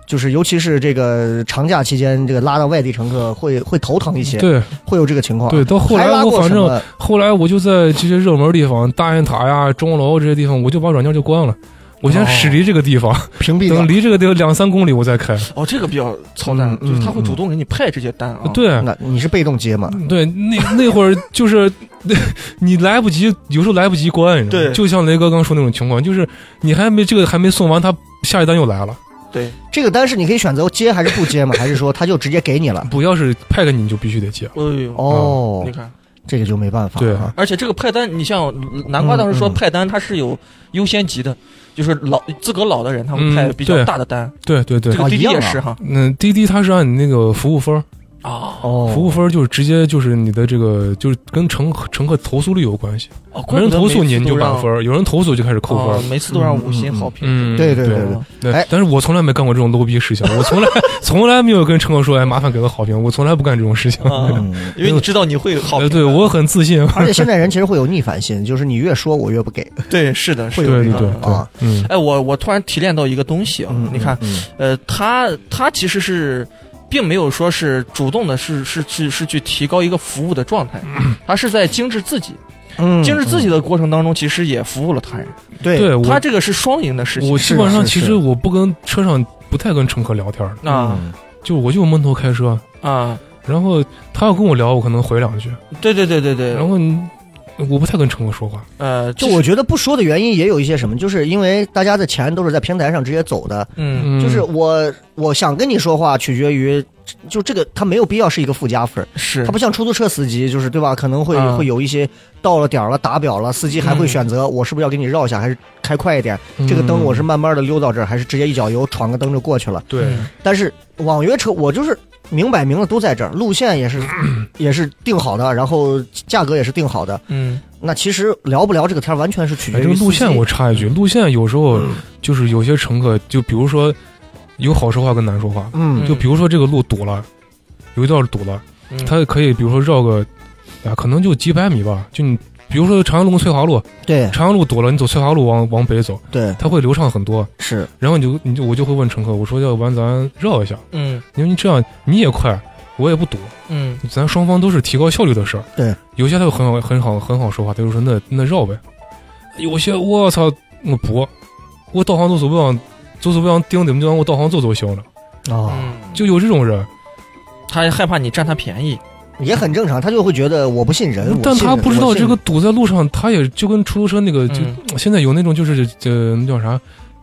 就是，尤其是这个长假期间，这个拉到外地乘客会会头疼一些，对会有这个情况。对，到后来我反正后来我就在这些热门地方，大雁塔呀、钟楼这些地方，我就把软件就关了。我先驶离这个地方，屏蔽 等离这个地方两三公里我再开。哦，这个比较操蛋，嗯就是他会主动给你派这些单啊。对那你是被动接嘛？对，那那会儿就是你来不及，有时候来不及关，对就像雷哥刚说那种情况，就是你还没这个还没送完，他下一单又来了。对，这个单是你可以选择接还是不接吗？还是说他就直接给你了？不要是派给你，你就必须得接。哎呦，哦你，看，这个就没办法。对啊而且这个派单，你像南瓜当时说派单，它是有优先级的，就是老资格老的人他们派比较大的单，对对对这，个滴滴也是哈。嗯，滴滴它是按你那个服务分儿，啊哦，服务分就是直接就是你的这个就是跟乘乘客投诉率有关系，哦，没人投诉你你就把满分，有人投诉就开始扣分。哦，每次都让五星好评。嗯，对对对对哎，但是我从来没干过这种 low 逼事情，我从来 从来没有跟乘客说，哎，麻烦给个好评，我从来不干这种事情。因为你知道你会好。对我很自信。而且现在人其实会有逆反心，就是你越说我越不给。对是的，是会的。对对啊，嗯，哎，我我突然提炼到一个东西啊嗯，你看，嗯呃，他他其实是。并没有说是主动的，是是是是去提高一个服务的状态，他是在精致自己，嗯，精致自己的过程当中，其实也服务了他人。对。对他这个是双赢的事情。我基本上其实我不跟车上不太跟乘客聊天的，啊。嗯就我就闷头开车，啊，然后他要跟我聊，我可能回两句，对对对对对，然后你我不太跟乘客说话。呃，就我觉得不说的原因也有一些什么，就是因为大家的钱都是在平台上直接走的，就是我我想跟你说话，取决于就这个，他没有必要是一个附加分，是他不像出租车司机，就是对吧？可能会啊会有一些到了点儿了打表了，司机还会嗯选择我是不是要给你绕一下，还是开快一点？嗯这个灯我是慢慢的溜到这儿，还是直接一脚油闯个灯就过去了？对，嗯但是网约车我就是明摆明了都在这儿，路线也是 也是定好的，然后价格也是定好的。嗯。那其实聊不聊这个天儿，完全是取决哎，于这个路线我插一句，路线有时候就是有些乘客，就比如说有好说话跟难说话，嗯。就比如说这个路堵了，有一段堵了，嗯。他可以比如说绕个啊，可能就几百米吧，就你比如说长阳路跟翠华路，对。长阳路堵了，你走翠华路往往北走，对。它会流畅很多。是。然后你就你就我就会问乘客，我说要不然咱绕一下，嗯。因为你这样你也快，我也不堵，嗯。咱双方都是提高效率的事儿。对，有些他就很好很好很好说话，他就说那那绕呗。有些我操，我不，我导航都走不让就是不让盯你们就让我导航走就行了。哦，嗯，就有这种人，他害怕你占他便宜。也很正常，他就会觉得我不信人，但他不知道这个堵在路上，他也就跟出租车那个就、嗯现在有那种就是呃那叫啥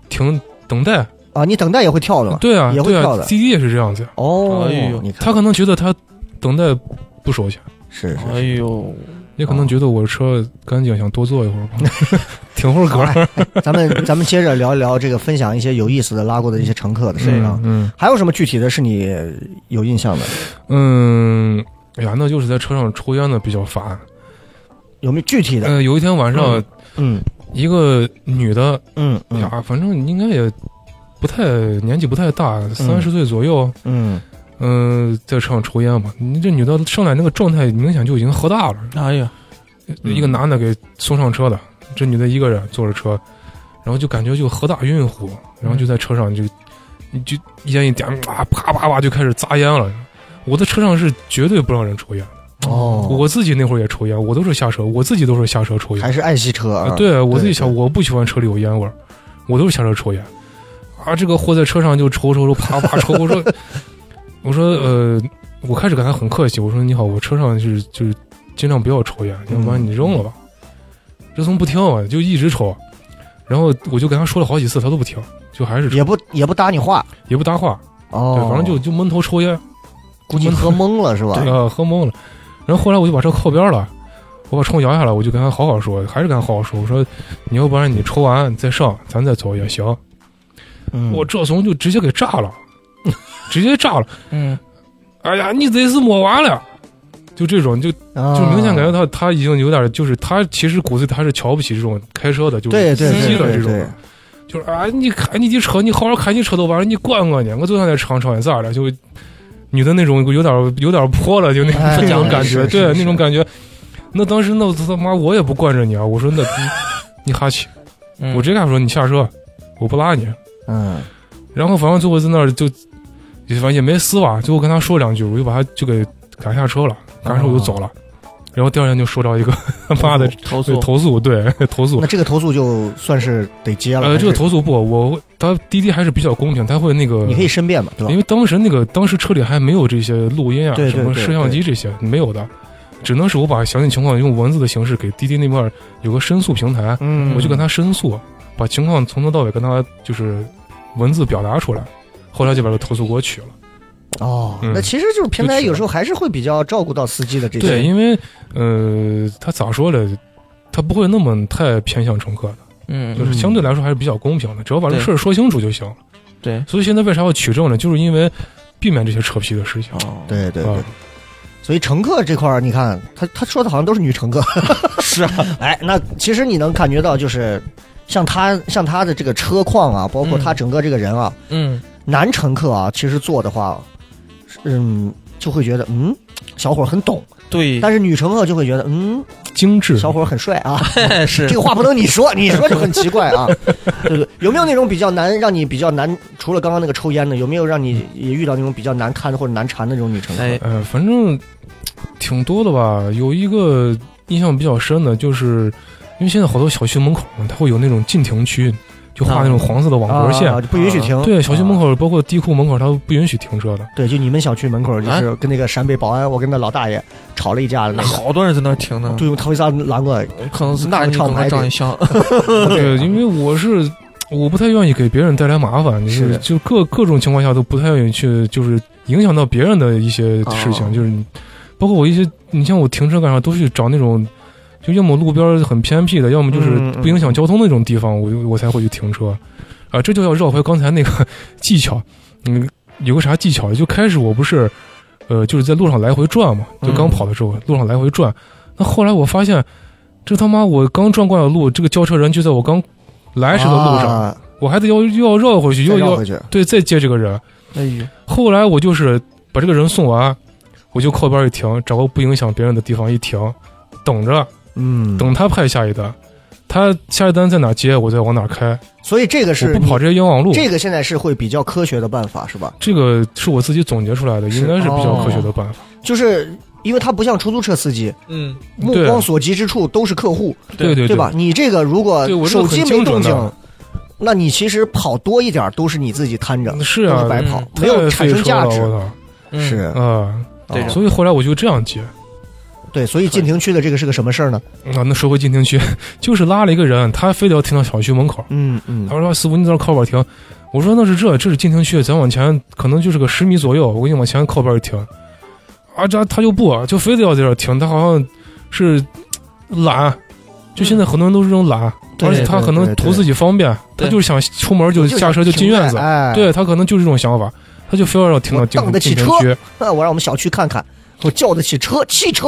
停等待，啊，你等待也会跳的嘛？对啊也会跳的，滴滴也是这样子，哦，哎呦。你看他可能觉得他等待不收钱，是是哎呦，也可能觉得我车干净，想多坐一会儿。吧，挺会儿好歌。哎咱们 咱们接着聊一聊这个，分享一些有意思的拉过的一些乘客的事儿啊。嗯。还有什么具体的是你有印象的？嗯，哎呀，那就是在车上抽烟的比较烦。有没有具体的？呃，有一天晚上，嗯一个女的嗯嗯呀，反正应该也不太年纪不太大，三十岁左右，嗯，嗯、在车上抽烟嘛。你这女的上来那个状态，明显就已经喝大了。哎呀，嗯一个男的给送上车的，这女的一个人坐着车，然后就感觉就喝大晕晕乎，然后就在车上就你就烟一点啊，啪啪啪就开始砸烟了。我的车上是绝对不让人抽烟的，哦，我自己那会儿也抽烟，我都是下车，我自己都是下车抽烟。还是爱惜车啊。对我自己想，我不喜欢车里有烟味儿，我都是下车抽烟。啊，这个货在车上就抽抽抽，啪啪抽。我说，我说，呃，我开始跟他很客气，我说你好，我车上是就是尽量不要抽烟，要不然你扔了吧。这从不听啊，就一直抽。然后我就跟他说了好几次，他都不听，就还是也不也不搭你话也不搭话，哦对，，反正就就闷头抽烟，估计喝懵了是吧？呃，喝懵了。然后后来我就把车靠边了，我把抽摇下来，我就跟他好好说，还是跟他好好说，我说你要不然你抽完再上，咱再走也行。嗯我这怂就直接给炸了，直接炸了。嗯，哎呀，你这是摸完了，就这种，就啊就明显感觉他他已经有点，就是他其实骨子里他是瞧不起这种开车的，就司机对对对的这种，就是啊，你开你的车，你好好开你车都完了，你管我呢？我就想在车上超咋了？就女的那种有点有点泼了，就那哎那种感觉，对那种感觉。那当时那他妈我也不惯着你啊！我说那你你哈气，嗯 我直接跟他说你下车，我不拉你。嗯然后反正最后在那儿就，反正也没撕吧。最后跟他说两句，我就把他就给赶下车了，赶上我就走了。然后第二天就收到一个他妈 的投诉投诉，对 投诉那。这个投诉就算是得接了。呃，这个投诉不，我他滴滴还是比较公平，他会那个你可以申辩嘛，对吧因？为当时那个当时车里还没有这些录音啊，对对对什么摄像机这些没有的，只能是我把详细情况用文字的形式给滴滴那边有个申诉平台，嗯我就跟他申诉，把情况从头到尾跟他就是文字表达出来，后来就把这投诉给我取了。哦，嗯那其实就是平台有时候还是会比较照顾到司机的这些。对，因为呃，他咋说呢？他不会那么太偏向乘客的，嗯，就是相对来说还是比较公平的，只要把这事儿说清楚就行了。对，所以现在为啥要取证呢？就是因为避免这些扯皮的事情。哦，对对对啊，所以乘客这块儿，你看他他说的好像都是女乘客。是啊，哎，那其实你能感觉到，就是像他像他的这个车况啊，包括他整个这个人啊，嗯，男乘客啊，其实坐的话，嗯，就会觉得嗯，小伙很懂，对，但是女乘客就会觉得嗯，精致，小伙很帅啊。是这个话不能你说，你说就很奇怪啊。对对，有没有那种比较难让你比较难？除了刚刚那个抽烟的，有没有让你也遇到那种比较难堪或者难缠的那种女乘客？哎，呃，反正挺多的吧。有一个印象比较深的，就是因为现在好多小区门口嘛，它会有那种禁停区，就画那种黄色的网格线。啊，就不允许停。对，小区门啊口包括地库门口，它不允许停车的。对，就你们小区门口，就是跟那个陕北保安，我跟那老大爷吵了一架了那那，好多人在那儿停呢，就用头一撒拦过来。可能是那个看你可厂牌的能长得像，对，因为我是我不太愿意给别人带来麻烦，就是就各各种情况下都不太愿意去，就是影响到别人的一些事情，哦就是包括我一些，你像我停车干啥都去找那种。就要么路边很偏僻的，要么就是不影响交通的那种地方，我我才会去停车，啊，这就要绕回刚才那个 技巧，嗯，有个啥技巧？就开始我不是，呃，就是在路上来回转嘛，就刚嗯。跑的时候，路上来回转，那后来我发现，这他妈我刚转过来的路，这个轿车人就在我刚来时的路上，啊。我还得要又要绕回去，又要。对再接这个人。哎呦，后来我就是把这个人送完，我就靠边一停，找个不影响别人的地方一停，等着嗯，等他派下一单，他下一单在哪接，我再往哪开，所以这个是不跑这些冤枉路。这个现在是会比较科学的办法，是吧？这个是我自己总结出来的，应该是比较科学的办法。就是因为他不像出租车司机，嗯，目光所及之处都是客户，对对对吧？？你这个如果手机没动静那你其实跑多一点都是你自己摊着，是啊白跑嗯，没有产生价值。我是，啊，对所以后来我就这样接。对，所以禁停区的这个是个什么事儿呢？啊，那说回禁停区，就是拉了一个人，他非得要停到小区门口。嗯嗯他说：“师傅，你在这靠边停。”我说：“那是这，这是禁停区，咱往前可能就是个十米左右，我给你往前靠边一停。”啊，这他就不，就非得要在这停，他好像是懒，就现在很多人都是这种懒，对而且他可能图自己方便，他就是想出门就就下车就进院子，哎，对他可能就是这种想法，他就非要要停到我禁当得起车禁停区。那我让我们小区看看，我叫得起车，汽车，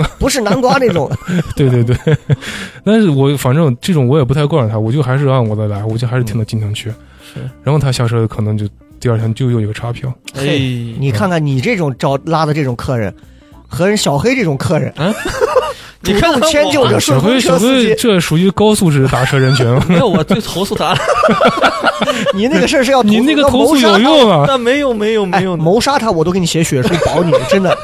不是南瓜那种。对 对对，但是我反正这种我也不太惯着他，我就还是按我的来，我就还是停到金城区。是，然后他下车可能就第二天就又有一个差评。哎，你看看你这种招拉的这种客人，和人小黑这种客人，你主动看看我。迁就着顺风小黑，小车司机，这属于高素质打车人群。没有，我就投诉他了，你那个事儿是要你那个投诉有用啊！但没有没有哎没有，谋杀他我都给你写血书保你，真的，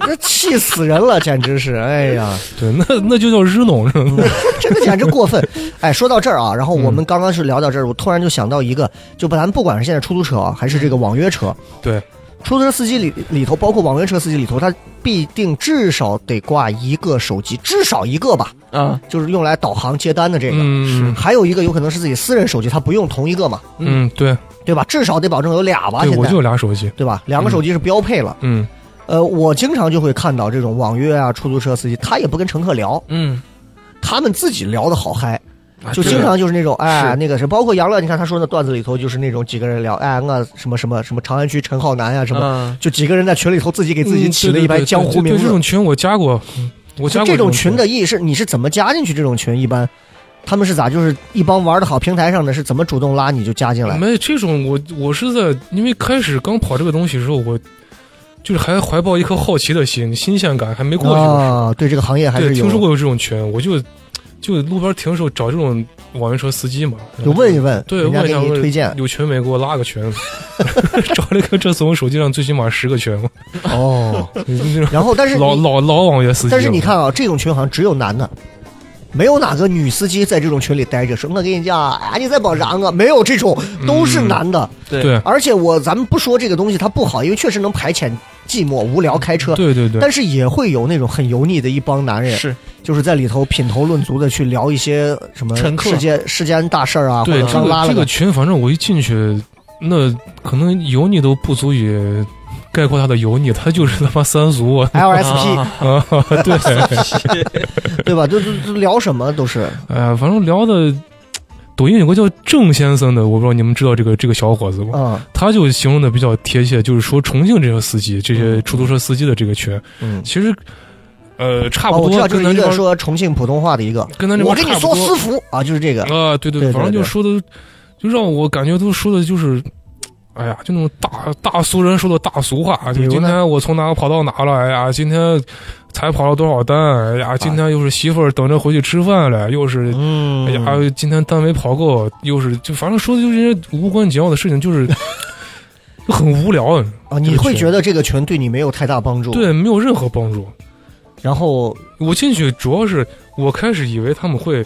这气死人了，简直是，哎呀，对，那那就叫日弄？真的简直过分。哎，说到这儿啊，然后我嗯们刚刚是聊到这儿，我突然就想到一个，就不咱不管是现在出租车啊，还是这个网约车，对，出租车司机里里头，包括网约车司机里头，他必定至少得挂一个手机，至少一个吧，啊，就是用来导航接单的这个。嗯还有一个有可能是自己私人手机，他不用同一个嘛，嗯，对对吧？至少得保证有俩吧，对，现在我就有俩手机。对吧？两个手机是标配了。嗯呃，我经常就会看到这种网约啊、出租车司机，他也不跟乘客聊，嗯，他们自己聊的好嗨。就经常就是那种，哎，那个是，包括杨乐，你看他说那段子里头，就是那种几个人聊，哎，我什么什么什么长安区陈浩南呀、什么，嗯就几个人在群里头自己给自己起了一排江湖名字嗯对对对对这。种群我加过，嗯我加过就这种群群的意义是，你是怎么加进去？这种群一般他们是咋？就是一帮玩的好平台上的，是怎么主动拉你就加进来？没这种我我是在因为开始刚跑这个东西的时候，我就是还怀抱一颗好奇的心，新鲜感还没过去的时候。啊，对这个行业还，是有听说过有这种群，我就就路边停的时候找这种网约车司机嘛，就问一问，对，人家给问一下你推荐。有群没给我拉个群，找了一个这次我手机上最起码十个群，哦，然后但是老老老网约司机。但是你，看啊，这种群好像只有男的，没有哪个女司机在这种群里待着说，我跟你讲，哎，你在帮啥我？没有这种，都是男的。对对而且我咱们不说这个东西它不好，因为确实能排遣寂寞、无聊开车。对对对，但是也会有那种很油腻的一帮男人，是。就是在里头品头论足的去聊一些什么世界世间大事儿啊，对这个这个群，反正我一进去，那可能油腻都不足以概括他的油腻，他就是他妈三俗啊，LSP，、啊对，对吧？就就就聊什么都是。哎呀，反正聊的。抖音有个叫郑先生的，我不知道你们知道这个这个小伙子吗？嗯他就形容的比较贴切，就是说重庆这些司机，这些出租车司机的这个群，嗯。其实，呃，差哦，不多我知道，就是一个说重庆普通话的一个，跟咱这边我跟你说私服啊，就是这个，啊，对对，对对反正就说的，就让我感觉都说的就是，哎呀，就那种大大俗人说的大俗话。就今天我从哪跑到哪了？哎呀，今天才跑了多少单？哎呀，今天又是媳妇儿等着回去吃饭了，又是。嗯哎呀，今天单没跑够，又是就反正说的就是一些无关紧要的事情，就是就 很无聊。啊，你会觉得得这个群对你没有太大帮助，，对没有任何帮助。然后我进去主要是我开始以为他们会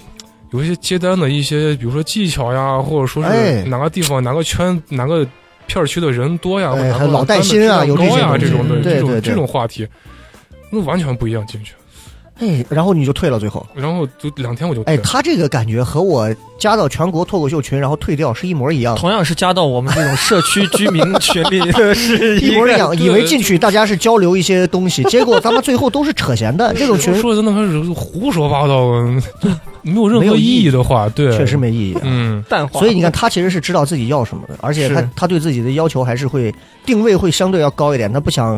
有一些接单的一些，比如说技巧呀，或者说哎是哪个地方、哪个圈、哪个片儿区的人多呀，哎或者老带新啊单的质量高呀有这些这种的这种这种话题，那完全不一样进去。哎，然后你就退了，最后，然后就两天我就哎，退了他这个感觉和我加到全国脱口秀群然后退掉是一模一样。同样是加到我们这种社区居民群里的 是一模一样，以为进去大家是交流一些东西，结果他们最后都是扯闲的。这种群说的那开始胡说八道，没有任何意义义的话，对，确实没意义。啊嗯。淡化，所以你看，他其实是知道自己要什么的，而且他他对自己的要求还是会定位会相对要高一点。他不想，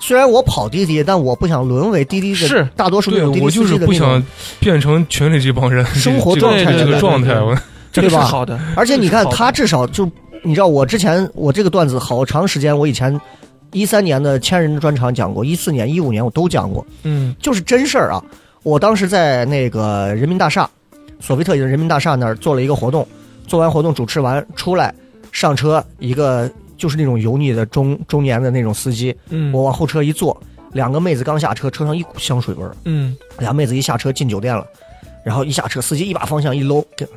虽然我跑滴滴，但我不想沦为滴滴的是。大多数那对，种滴滴我就是不司机的那种想变成群里这帮人生活状态这这个状态，对对对我这个是对吧好的，而且你看这个是好的。他至少就你知道，我之前我这个段子好长时间，我以前一三年的千人的专场讲过，一四年、一五年我都讲过，嗯。就是真事儿啊。我当时在那个人民大厦，索菲特人民大厦那儿做了一个活动，做完活动主持完出来上车，一个就是那种油腻的中中年的那种司机，嗯我往后车一坐，两个妹子刚下车，车上一股香水味儿。嗯俩妹子一下车进酒店了，然后一下车，司机一把方向一搂，跟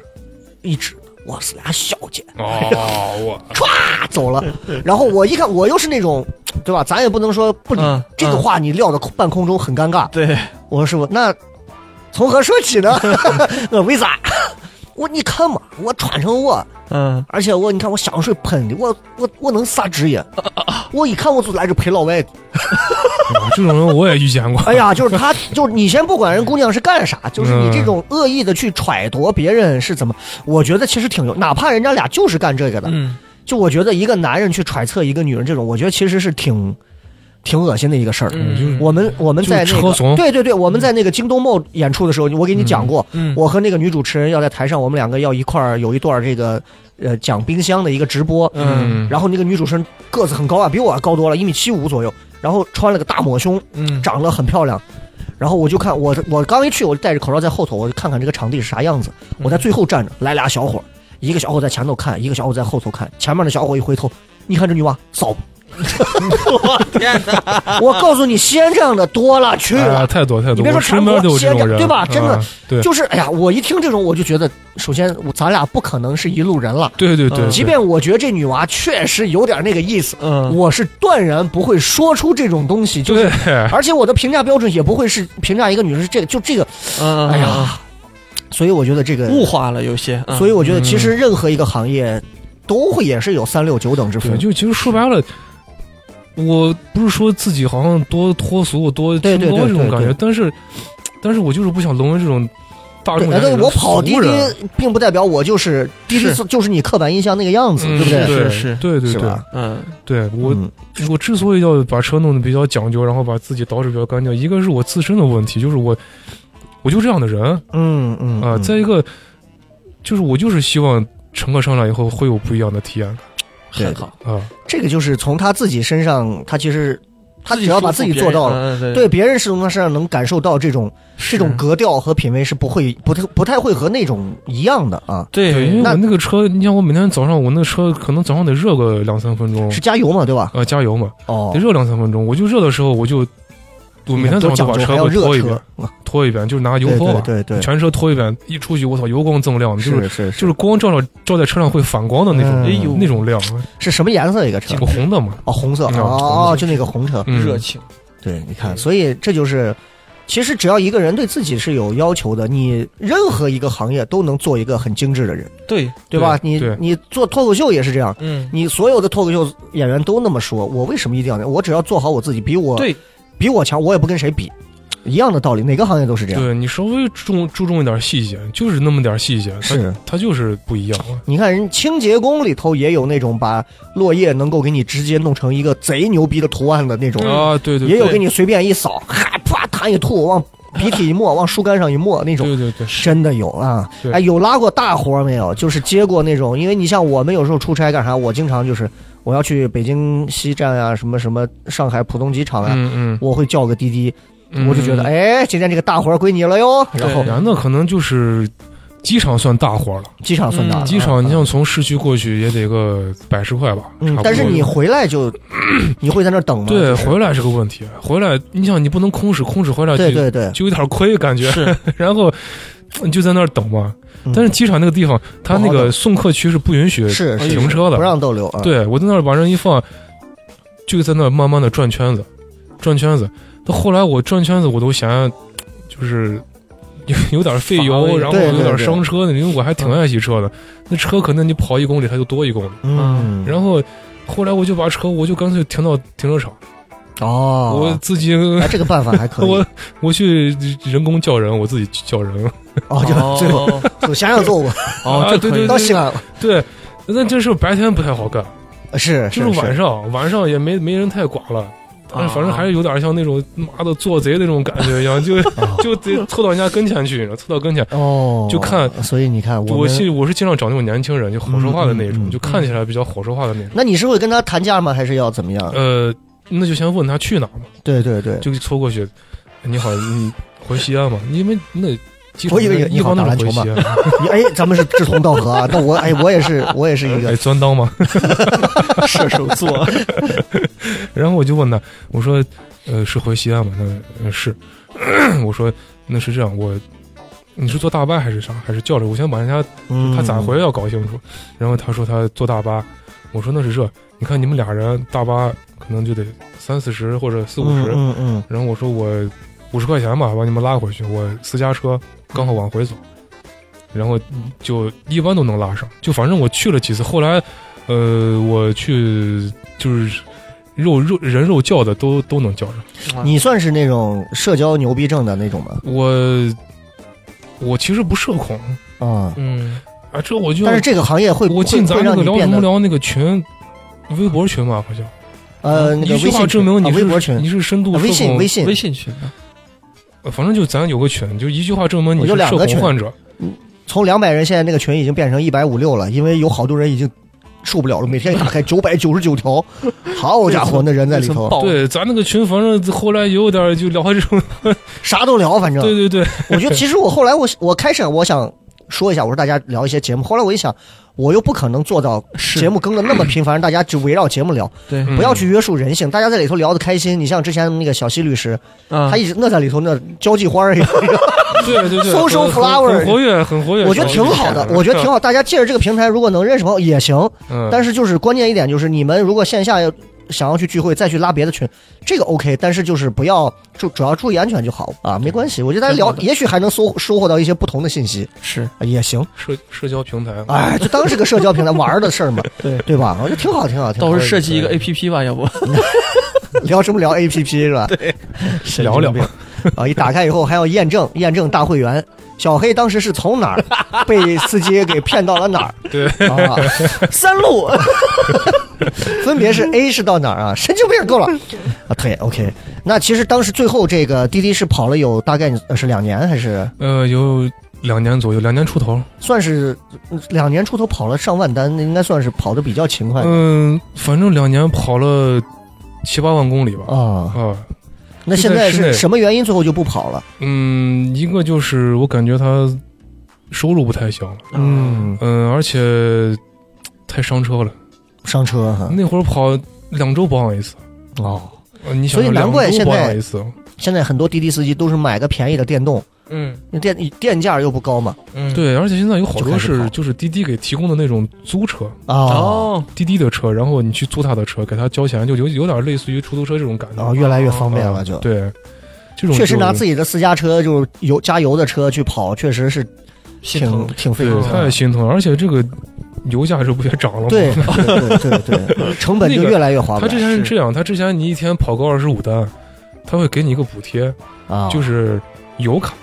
一指，哇，是俩小姐，哦，我 啪走了。然后我一看，我又是那种，对吧？咱也不能说不理、嗯这个话，你撂到半空中很尴尬。对，我说师傅，那从何说起呢？我为啥？我你看嘛，我穿成我，嗯而且我你看我香水喷的，我我我能啥职业？我一看我就来这陪老外的。这种人我也遇见过。哎呀，就是他，就是你先不管人姑娘是干啥，就是你这种恶意的去揣度别人是怎么，我觉得其实挺有，哪怕人家俩就是干这个的，嗯就我觉得一个男人去揣测一个女人这种，我觉得其实是挺挺恶心的一个事儿。嗯我们我们在那个对对对，我们在那个京东 mall 演出的时候，我给你讲过，嗯我和那个女主持人要在台上，我们两个要一块儿有一段这个呃讲冰箱的一个直播，嗯然后那个女主持人个子很高啊，比我还高多了，一米七五左右，然后穿了个大抹胸，嗯长得很漂亮。然后我就看我我刚一去，我就戴着口罩在后头，我就看看这个场地是啥样子。我在最后站着，来俩小伙儿，一个小伙在前头看，一个小伙在后头看。前面的小伙一回头，你看这女娃骚不？我天哪，我告诉你，西安这样的多了去。太多太多，你别说全国对吧？真的啊对，就是哎呀，我一听这种，我就觉得，首先咱俩不可能是一路人了。对对对，嗯。即便我觉得这女娃确实有点那个意思，嗯。我是断然不会说出这种东西。就是对，而且我的评价标准也不会是评价一个女人是这个，就这个，嗯，哎呀，所以我觉得这个，物化了有些，嗯。所以我觉得其实任何一个行业都会也是有三六九等之，分。就其实说白了，我不是说自己好像多脱俗、多对对清高这种感觉，但是，但是我就是不想沦为这种大众的我跑滴滴，并不代表我就是滴滴，就是你刻板印象那个样子，嗯对不对？对是是对对对，嗯，对我嗯。我之所以要把车弄得比较讲究，然后把自己捯饬比较干净，一个是我自身的问题，就是我我就这样的人。啊、嗯嗯啊再一个就是我就是希望乘客上来以后会有不一样的体验感。对很好，啊。这个就是从他自己身上，他其实他只要把自己做到了。对对别人是从他身上能感受到这种这种格调和品味是不会不太不太会和那种一样的啊，对，因为那我那个车，你像我每天早上，我那个车可能早上得热个两三分钟是，加油嘛，对吧？呃，加油嘛，哦得，热两三分钟。我就热的时候，我就我每天早上都把车要给拖一遍拖一遍，就是拿油对拖把，对对对，全车拖一遍，一出去我操，油光锃亮，就是是是就是光照照照在车上会反光的那种，嗯哎呦那种亮，是什么颜色一个车？个红的嘛，哦，红色嗯哦哦，就那个红车。嗯热情，对，你看，所以这就是，其实只要一个人对自己是有要求的，你任何一个行业都能做一个很精致的人，对，对吧？你你做脱口秀也是这样，嗯，你所有的脱口秀演员都那么说，我为什么一定要那样？我只要做好我自己，比我对，比我强，我也不跟谁比，一样的道理，哪个行业都是这样。对你稍微注重注重一点细节，就是那么点细节，它是它就是不一样啊。你看人清洁工里头也有那种把落叶能够给你直接弄成一个贼牛逼的图案的那种，啊，对对，对也有给你随便一扫，哈啪痰一吐，往鼻涕一抹，往树干上一抹那种。对对对，真的有啊！哎，有拉过大活没有？就是接过那种，因为你像我们有时候出差干啥，我经常就是我要去北京西站啊，什么什么上海浦东机场啊，嗯嗯，我会叫个滴滴，嗯我就觉得，哎，今天这个大活儿归你了哟。然后，那可能就是机场算大活了。机场算大了，机场你啊像从市区过去也得个百十块吧，差不，多。嗯但是你回来就 你会在那等吗？对就是。回来是个问题，回来你想你不能空驶，空驶回来就对对对，就有点亏感觉，是。然后你就在那儿等嘛。嗯但是机场那个地方，它那个送客区是不允许停车的不，让逗留啊。对我在那儿把人一放，就在那儿慢慢的转圈子，转圈子。到后来我转圈子我都嫌就是 有有点费油，然后有点伤车的，因为我还挺爱惜车的。那车可能你跑一公里它就多一公里，嗯，然后后来我就把车我就干脆停到停车场，哦，我自己哎，这个办法还可以。我我去人工叫人，我自己叫人。哦，就最后哦就想想做过，哦，啊对对这可以到西安对，那这事白天不太好干，是就是晚上，晚上也没没人太管了。但是反正还是有点像那种妈的做贼那种感觉一样，就 就得凑到人家跟前去，凑到跟前。哦，就看，所以你看我们尽我是尽量找那种年轻人，就好说话的那种，就看起来比较好说话的那种。那你是会跟他谈价吗？还是要怎么样？呃，那就先问他去哪嘛，对对对，就凑过去。你好，你回西安嘛？因为那我以为你一般都是好打篮球嘛回西安，你 哎，咱们是志同道合啊。那我哎，我也是，我也是一 哎，个钻刀嘛。射手座，然后我就问他，我说，呃，是回西安吗？他说、是。我说那是这样，我你是坐大巴还是啥？还是叫着？我先把人家嗯他咋回来要搞清楚。然后他说他坐大巴，我说那是这，你看你们俩人大巴可能就得三四十或者四五十。嗯嗯然后我说我五十块钱吧，把你们拉回去，我私家车刚好往回走，然后就一般都能拉上。就反正我去了几次，后来呃我去就是肉肉人肉叫的都都能叫上。嗯，你算是那种社交牛逼症的那种吗？我我其实不社恐啊，嗯，啊，这我就但是这个行业会我进咱那个聊什么聊那个群，微博群吧，好像。呃那个一句话微信证明你是、啊微博群你是深度啊微信微信微信群啊，呃反正就咱有个群，就一句话证明你是社两个群恐患者。从两百人，现在那个群已经变成一百五六了，因为有好多人已经受不了了，每天打开九百九十九条，好家伙，那人在里头，对，咱那个群，反正后来有点就聊这种，啥都聊，反正。对对对，我觉得其实我后来我我开始我想说一下，我说大家聊一些节目，后来我一想，我又不可能做到节目更的那么频繁，让大家就围绕节目聊，对嗯不要去约束人性，大家在里头聊的开心。你像之前那个小西律师，啊他，一直那在里头那交际花儿一样，对对对 Social flower 很活跃，很活跃。我觉得挺好的，我觉得挺好。大家借着这个平台，如果能认识朋友也行。嗯，但是就是关键一点就是，你们如果线下要想要去聚会再去拉别的群，这个 OK，但是就是不要主主要注意安全就好啊，没关系。我觉得大家聊，也许还能收收获到一些不同的信息，是啊也行。社社交平台，哎，就当是个社交平台玩的事儿嘛，对对吧？我觉得挺好，挺好，挺好。到时候设计一个 A P P 吧，要不 聊什么聊 A P P 是吧？对，聊聊啊！一打开以后还要验证，验证大会员。小黑当时是从哪儿 被司机给骗到了哪儿？对啊，三路 分别是 A 是到哪儿啊？神经病够了 啊！对，OK。那其实当时最后这个滴滴是跑了有大概呃是两年还是呃，有两年左右，两年出头。算是嗯两年出头跑了上万单，那应该算是跑的比较勤快的嗯，反正两年跑了七八万公里吧。啊。啊，那现在是什么原因最后就不跑了？嗯，一个就是我感觉他收入不太行了，嗯，嗯，而且太伤车了。上车哈。那会儿跑两周保养一次，哦，呃你想所以难怪现在保养一次，现在很多滴滴司机都是买个便宜的电动，嗯。那电电价又不高嘛。嗯，对，而且现在有好多是就是滴滴给提供的那种租车，哦。哦，滴滴的车，然后你去租他的车，给他交钱，就有有点类似于出租车这种感觉。哦，越来越方便了，就。对，这种确实拿自己的私家车，就是油加油的车去跑，确实是挺心疼。挺费油。太心疼了，而且这个油价这不也涨了吗？对对对对对，成本就越来越划不来他之前是这样，他之前你一天跑个二十五单，他会给你一个补贴，啊，就是油卡，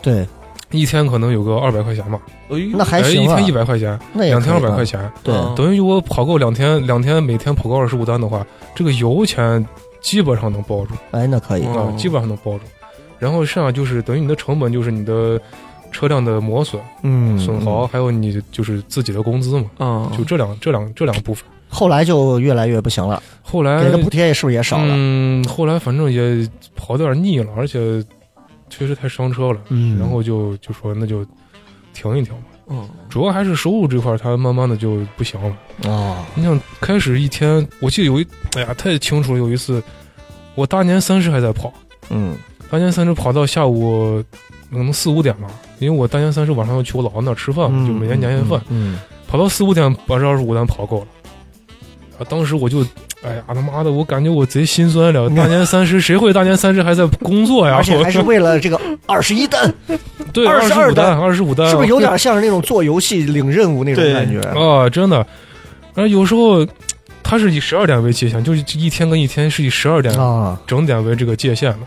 对，一天可能有个二百块钱吧，哎那还哎，行啊。一天一，百块钱，那两天二百块钱，对，嗯。等于我跑够两天，两天每天跑够二十五单的话，这个油钱基本上能包住。哎，那可以，嗯啊，基本上能包住。然后剩下就是等于你的成本就是你的车辆的磨损、嗯，损耗，嗯。还有你就是自己的工资嘛，嗯，就这两这两这两部分。后来就越来越不行了，后来给的补贴也是不是也少了？嗯，后来反正也跑得有点腻了，而且确实太伤车了，嗯然后就就说那就停一停吧。嗯主要还是收入这块，它慢慢的就不行了。哦，你想开始一天，我记得有一，哎呀，太清楚了。有一次，我大年三十还在跑，嗯大年三十跑到下午可能四五点吧，因为我大年三十晚上要去我姥姥那儿吃饭就每年年夜饭，嗯，跑到四五点把这二十五单跑够了。啊，当时我就，哎呀他妈的，我感觉我贼心酸了。大年三十谁会大年三十还在工作呀？而且还是为了这个二十一单，对22十五单，二十五单，是不是有点像是那种做游戏领任务那种感觉？啊，真的。而有时候它是以十二点为界限，就是一天跟一天是以十二点啊，整点为这个界限的。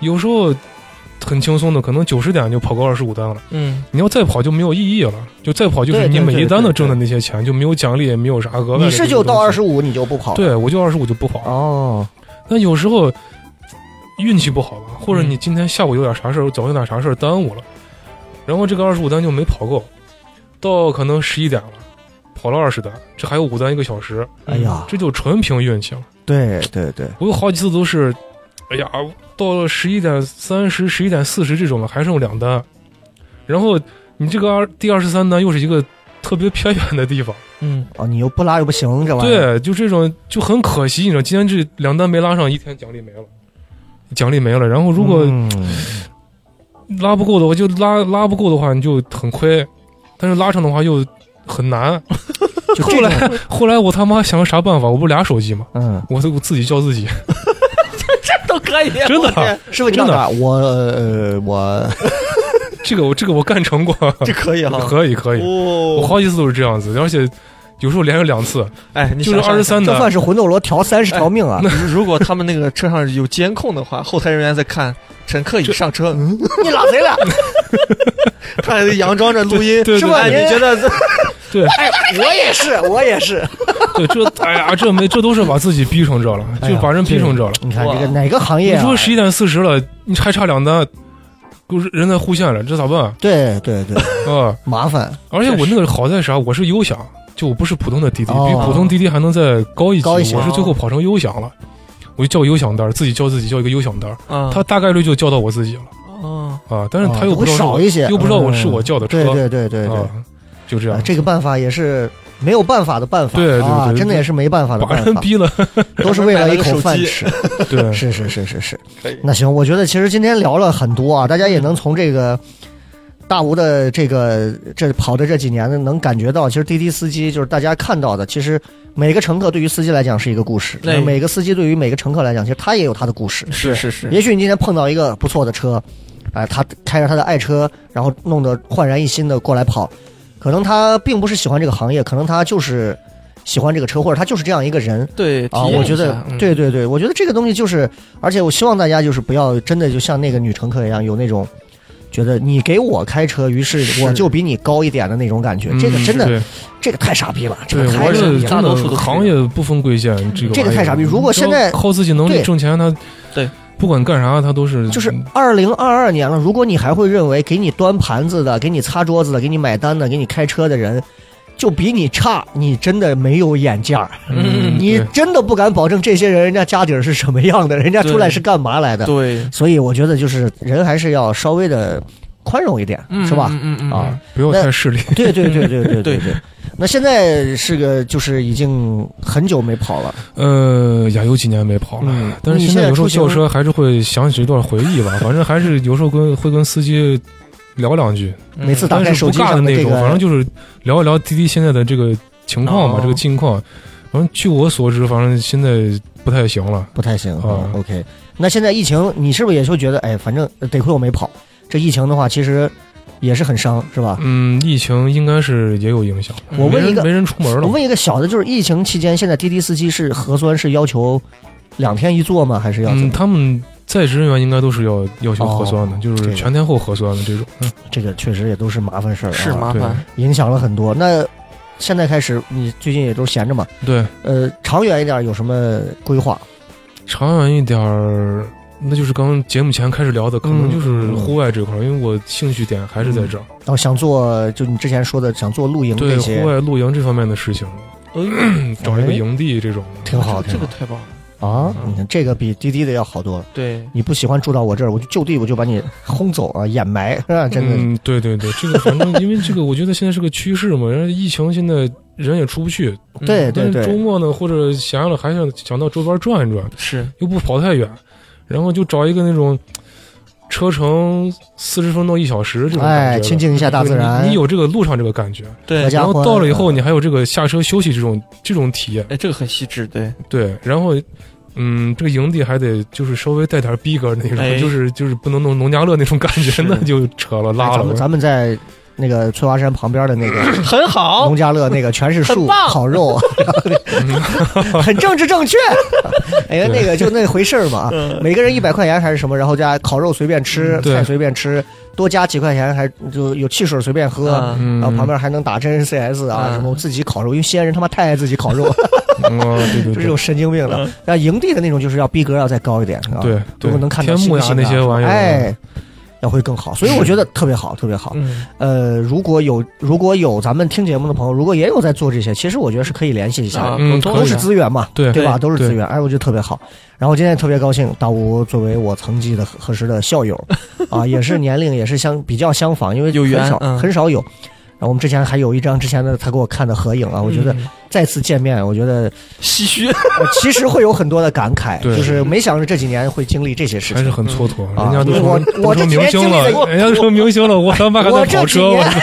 有时候很轻松的，可能九十点就跑够二十五单了。嗯你要再跑就没有意义了，就再跑就是你每一单的挣的那些钱就没有奖励，也没有啥额外的你。是就到二十五你就不跑？，对我就二十五就不跑。哦，那有时候运气不好吧，或者嗯你今天下午有点啥事儿，早上有点啥事儿耽误了，然后这个二十五单就没跑够，到可能十一点了，跑了二十单，这还有五单一个小时，哎呀，这就纯凭运气了。对对对，我有好几次都是，哎呀，到了十一点三十、十一点四十这种了，还剩两单，然后你这个二第二十三单又是一个特别偏远的地方，嗯啊，你又不拉又不行，这玩意儿。对，就这种就很可惜，你知道，今天这两单没拉上，一天奖励没了，奖励没了。然后如果嗯拉不够的话，就拉拉不够的话，你就很亏；但是拉上的话又很难。就后来后来我他妈想个啥办法？我不是俩手机吗？嗯，我我自己叫自己，都可以，真的师傅你真的？我呃我 这个我这个我干成过，这可以哈，可以可以，我哦，好几次都是这样子，而且有时候连着两次，哎，你就是二十三的这算。是魂斗罗调三十条命啊！如果他们那个车上有监控的话，后台人员在看乘客已上车，嗯，你拉谁了？他佯装着录音，对对是吧？你觉得对哎，我也是，我也是。对，这哎呀，这没这都是把自己逼成这了，就把人逼成这了。你看这个哪个行业啊？你说十一点四十了，你还差两单，不是人在护线了，这咋办对对对，啊？麻烦而且我那个好在啥？我是优享，就我不是普通的滴滴，哦比普通滴滴还能再高一级。高一我是最后跑成优享了，我就叫优享单，自己叫自己叫一个优享单，啊，他大概率就叫到我自己了啊，啊。但是他又不知少一些，又不知道我嗯是我叫的车对对对对对啊，，就这样。啊这个办法也是没有办法的办法，对对对啊，真的也是没办法的办法，人逼了，都是为了一口饭吃。对，是是是是是可以，那行，我觉得其实今天聊了很多啊，大家也能从这个大吴的这个这跑的这几年呢，能感觉到，其实滴滴司机就是大家看到的，其实每个乘客对于司机来讲是一个故事，对每个司机对于每个乘客来讲，其实他也有他的故事。是是是，也许你今天碰到一个不错的车，哎、他开着他的爱车，然后弄得焕然一新的过来跑，可能他并不是喜欢这个行业，可能他就是喜欢这个车，或者他就是这样一个人。对啊，我觉得，嗯。对对对，我觉得这个东西就是，而且我希望大家就是不要真的就像那个女乘客一样，有那种觉得你给我开车，于是是。我就比你高一点的那种感觉，这个真的，这个太傻逼了，这对，个太我傻逼了。是大多数的行业不分贵贱，这个这个太傻逼如果现在靠自己能力挣钱，他对不管干啥他都是就是二零二二年了，如果你还会认为给你端盘子的、给你擦桌子的、给你买单的、给你开车的人，就比你差，你真的没有眼界儿。嗯，你真的不敢保证这些人人家家底儿是什么样的，人家出来是干嘛来的。对，所以我觉得就是人还是要稍微的宽容一点是吧？嗯嗯啊不要太势利。对对对对对对对。那现在是个就是已经很久没跑了。呃也有几年没跑了但是现在有时候校车还是会想起一段回忆吧反正还是有时候跟会跟司机聊两句。每次打开手机看的那种反正就是聊一聊滴滴现在的这个情况吧这个近况。反正据我所知反正现在不太行了。不太行啊。ok 那现在疫情你是不是也就觉得哎反正得亏我没跑这疫情的话，其实也是很伤，是吧？嗯，疫情应该是也有影响。我问一个没人出门了。我问一个小的，就是疫情期间，现在滴滴司机是核酸是要求两天一做吗？还是要嗯，他们在职人员应该都是要要求核酸的，哦就是全天候核酸的这种。嗯，这个确实也都是麻烦事儿、啊，是麻烦，影响了很多。那现在开始，你最近也都闲着嘛？对，呃，长远一点有什么规划？长远一点儿，那就是刚节目前开始聊的，可能嗯就是户外这块儿，因为我兴趣点还是在这儿。然后想做，就你之前说的想做露营对户，外露营这方面的事情，嗯，找一个营地这种的，挺好，这个太棒了，啊！你看这个比滴滴的要好多了。对，你不喜欢住到我这儿，我就就地我就把你轰走啊，掩埋啊！真的，嗯，对对对，这个反正因为这个，我觉得现在是个趋势嘛。然后疫情现在人也出不去，对对但是周，末呢，或者闲了还想想到周边转一转，是又不跑太远，然后就找一个那种车程四十分钟一小时这种感哎，亲近一下大自然，你你有这个路上这个感觉，对。然后到了以后，嗯你还有这个下车休息这种这种体验，哎，这个很细致，对，对，然后。嗯，这个营地还得就是稍微带点逼格那种，哎。就是就是不能弄农家乐那种感觉，那就扯了拉了。哎咱们。咱们在那个翠华山旁边的那个 很好。农，家乐，那个全是树烤肉，很政治正确。哎呀，那个就那回事儿嘛，嗯。每个人一百块钱还是什么，然后加烤肉随便吃，菜随便吃，多加几块钱还就有汽水随便喝。然后旁边还能打真人 CS 啊，嗯。什么自己烤肉，因为西安人他妈太爱自己烤肉，哦，对对对。就这种神经病的。那营地的那种就是要逼格要再高一点，啊对如对果能看到天幕呀那些玩意儿，哎，要会更好。所以我觉得特别好，特别好。嗯，呃，如果有如果有咱们听节目的朋友，如果也有在做这些，其实我觉得是可以联系一下。都是资源嘛，对对吧？都是资源，哎，我觉得特别好。然后今天特别高兴，大吴作为我曾经的合合适的校友，啊，也是年龄也是相比较相仿，因为很少、嗯很少有。然后我们之前还有一张之前的他给我看的合影啊，我觉得嗯再次见面，我觉得、唏嘘，呃其实会有很多的感慨，对就是没想着这几年会经历这些事情还是。很蹉跎。啊人家都我我这明星了经历了，人家都成明星了，我他妈还在跑车，我操！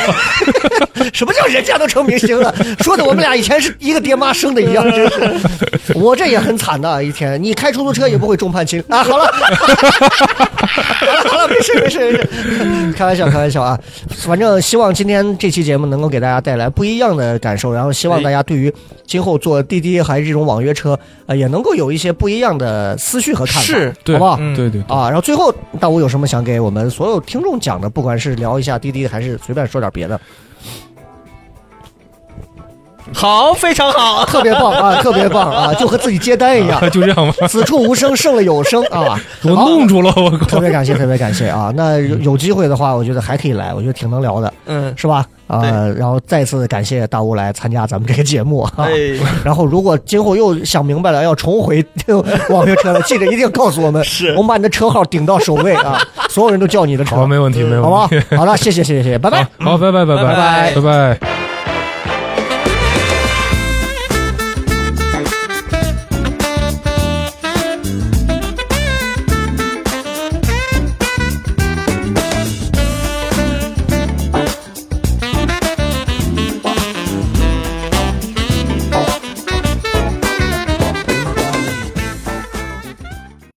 什么叫人家都成明星了？说的我们俩以前是一个爹妈生的一样，真是。我这也很惨的，一天你开出租车也不会众叛亲啊。好了，好了好了，没事没事没事，开玩笑开玩笑啊。反正希望今天这期节目能够给大家带来不一样的感受，然后希望大家对于今后坐滴滴还是这种网约车，呃，也能够有一些不一样的思绪和看法，是对好不好？嗯对对对，啊，然后最后大吴有什么想给我们所有听众讲的？不管是聊一下滴滴，还是随便说点别的，好，非常好，特别棒啊，特别棒啊，就和自己接单一样，就这样吧，此处无声胜了有声啊！我弄住了，我靠！特别感谢，特别感谢啊！那有有机会的话，我觉得还可以来，我觉得挺能聊的，嗯，是吧？啊、对然后再次感谢大吴来参加咱们这个节目啊！哎，然后如果今后又想明白了要重回网约车了，记得一定告诉我们，是我们把你的车号顶到首位啊，所有人都叫你的车，好，没问题，没问题好问题。？好的，谢谢谢谢谢谢，拜拜。好，拜，拜拜，拜拜拜拜拜。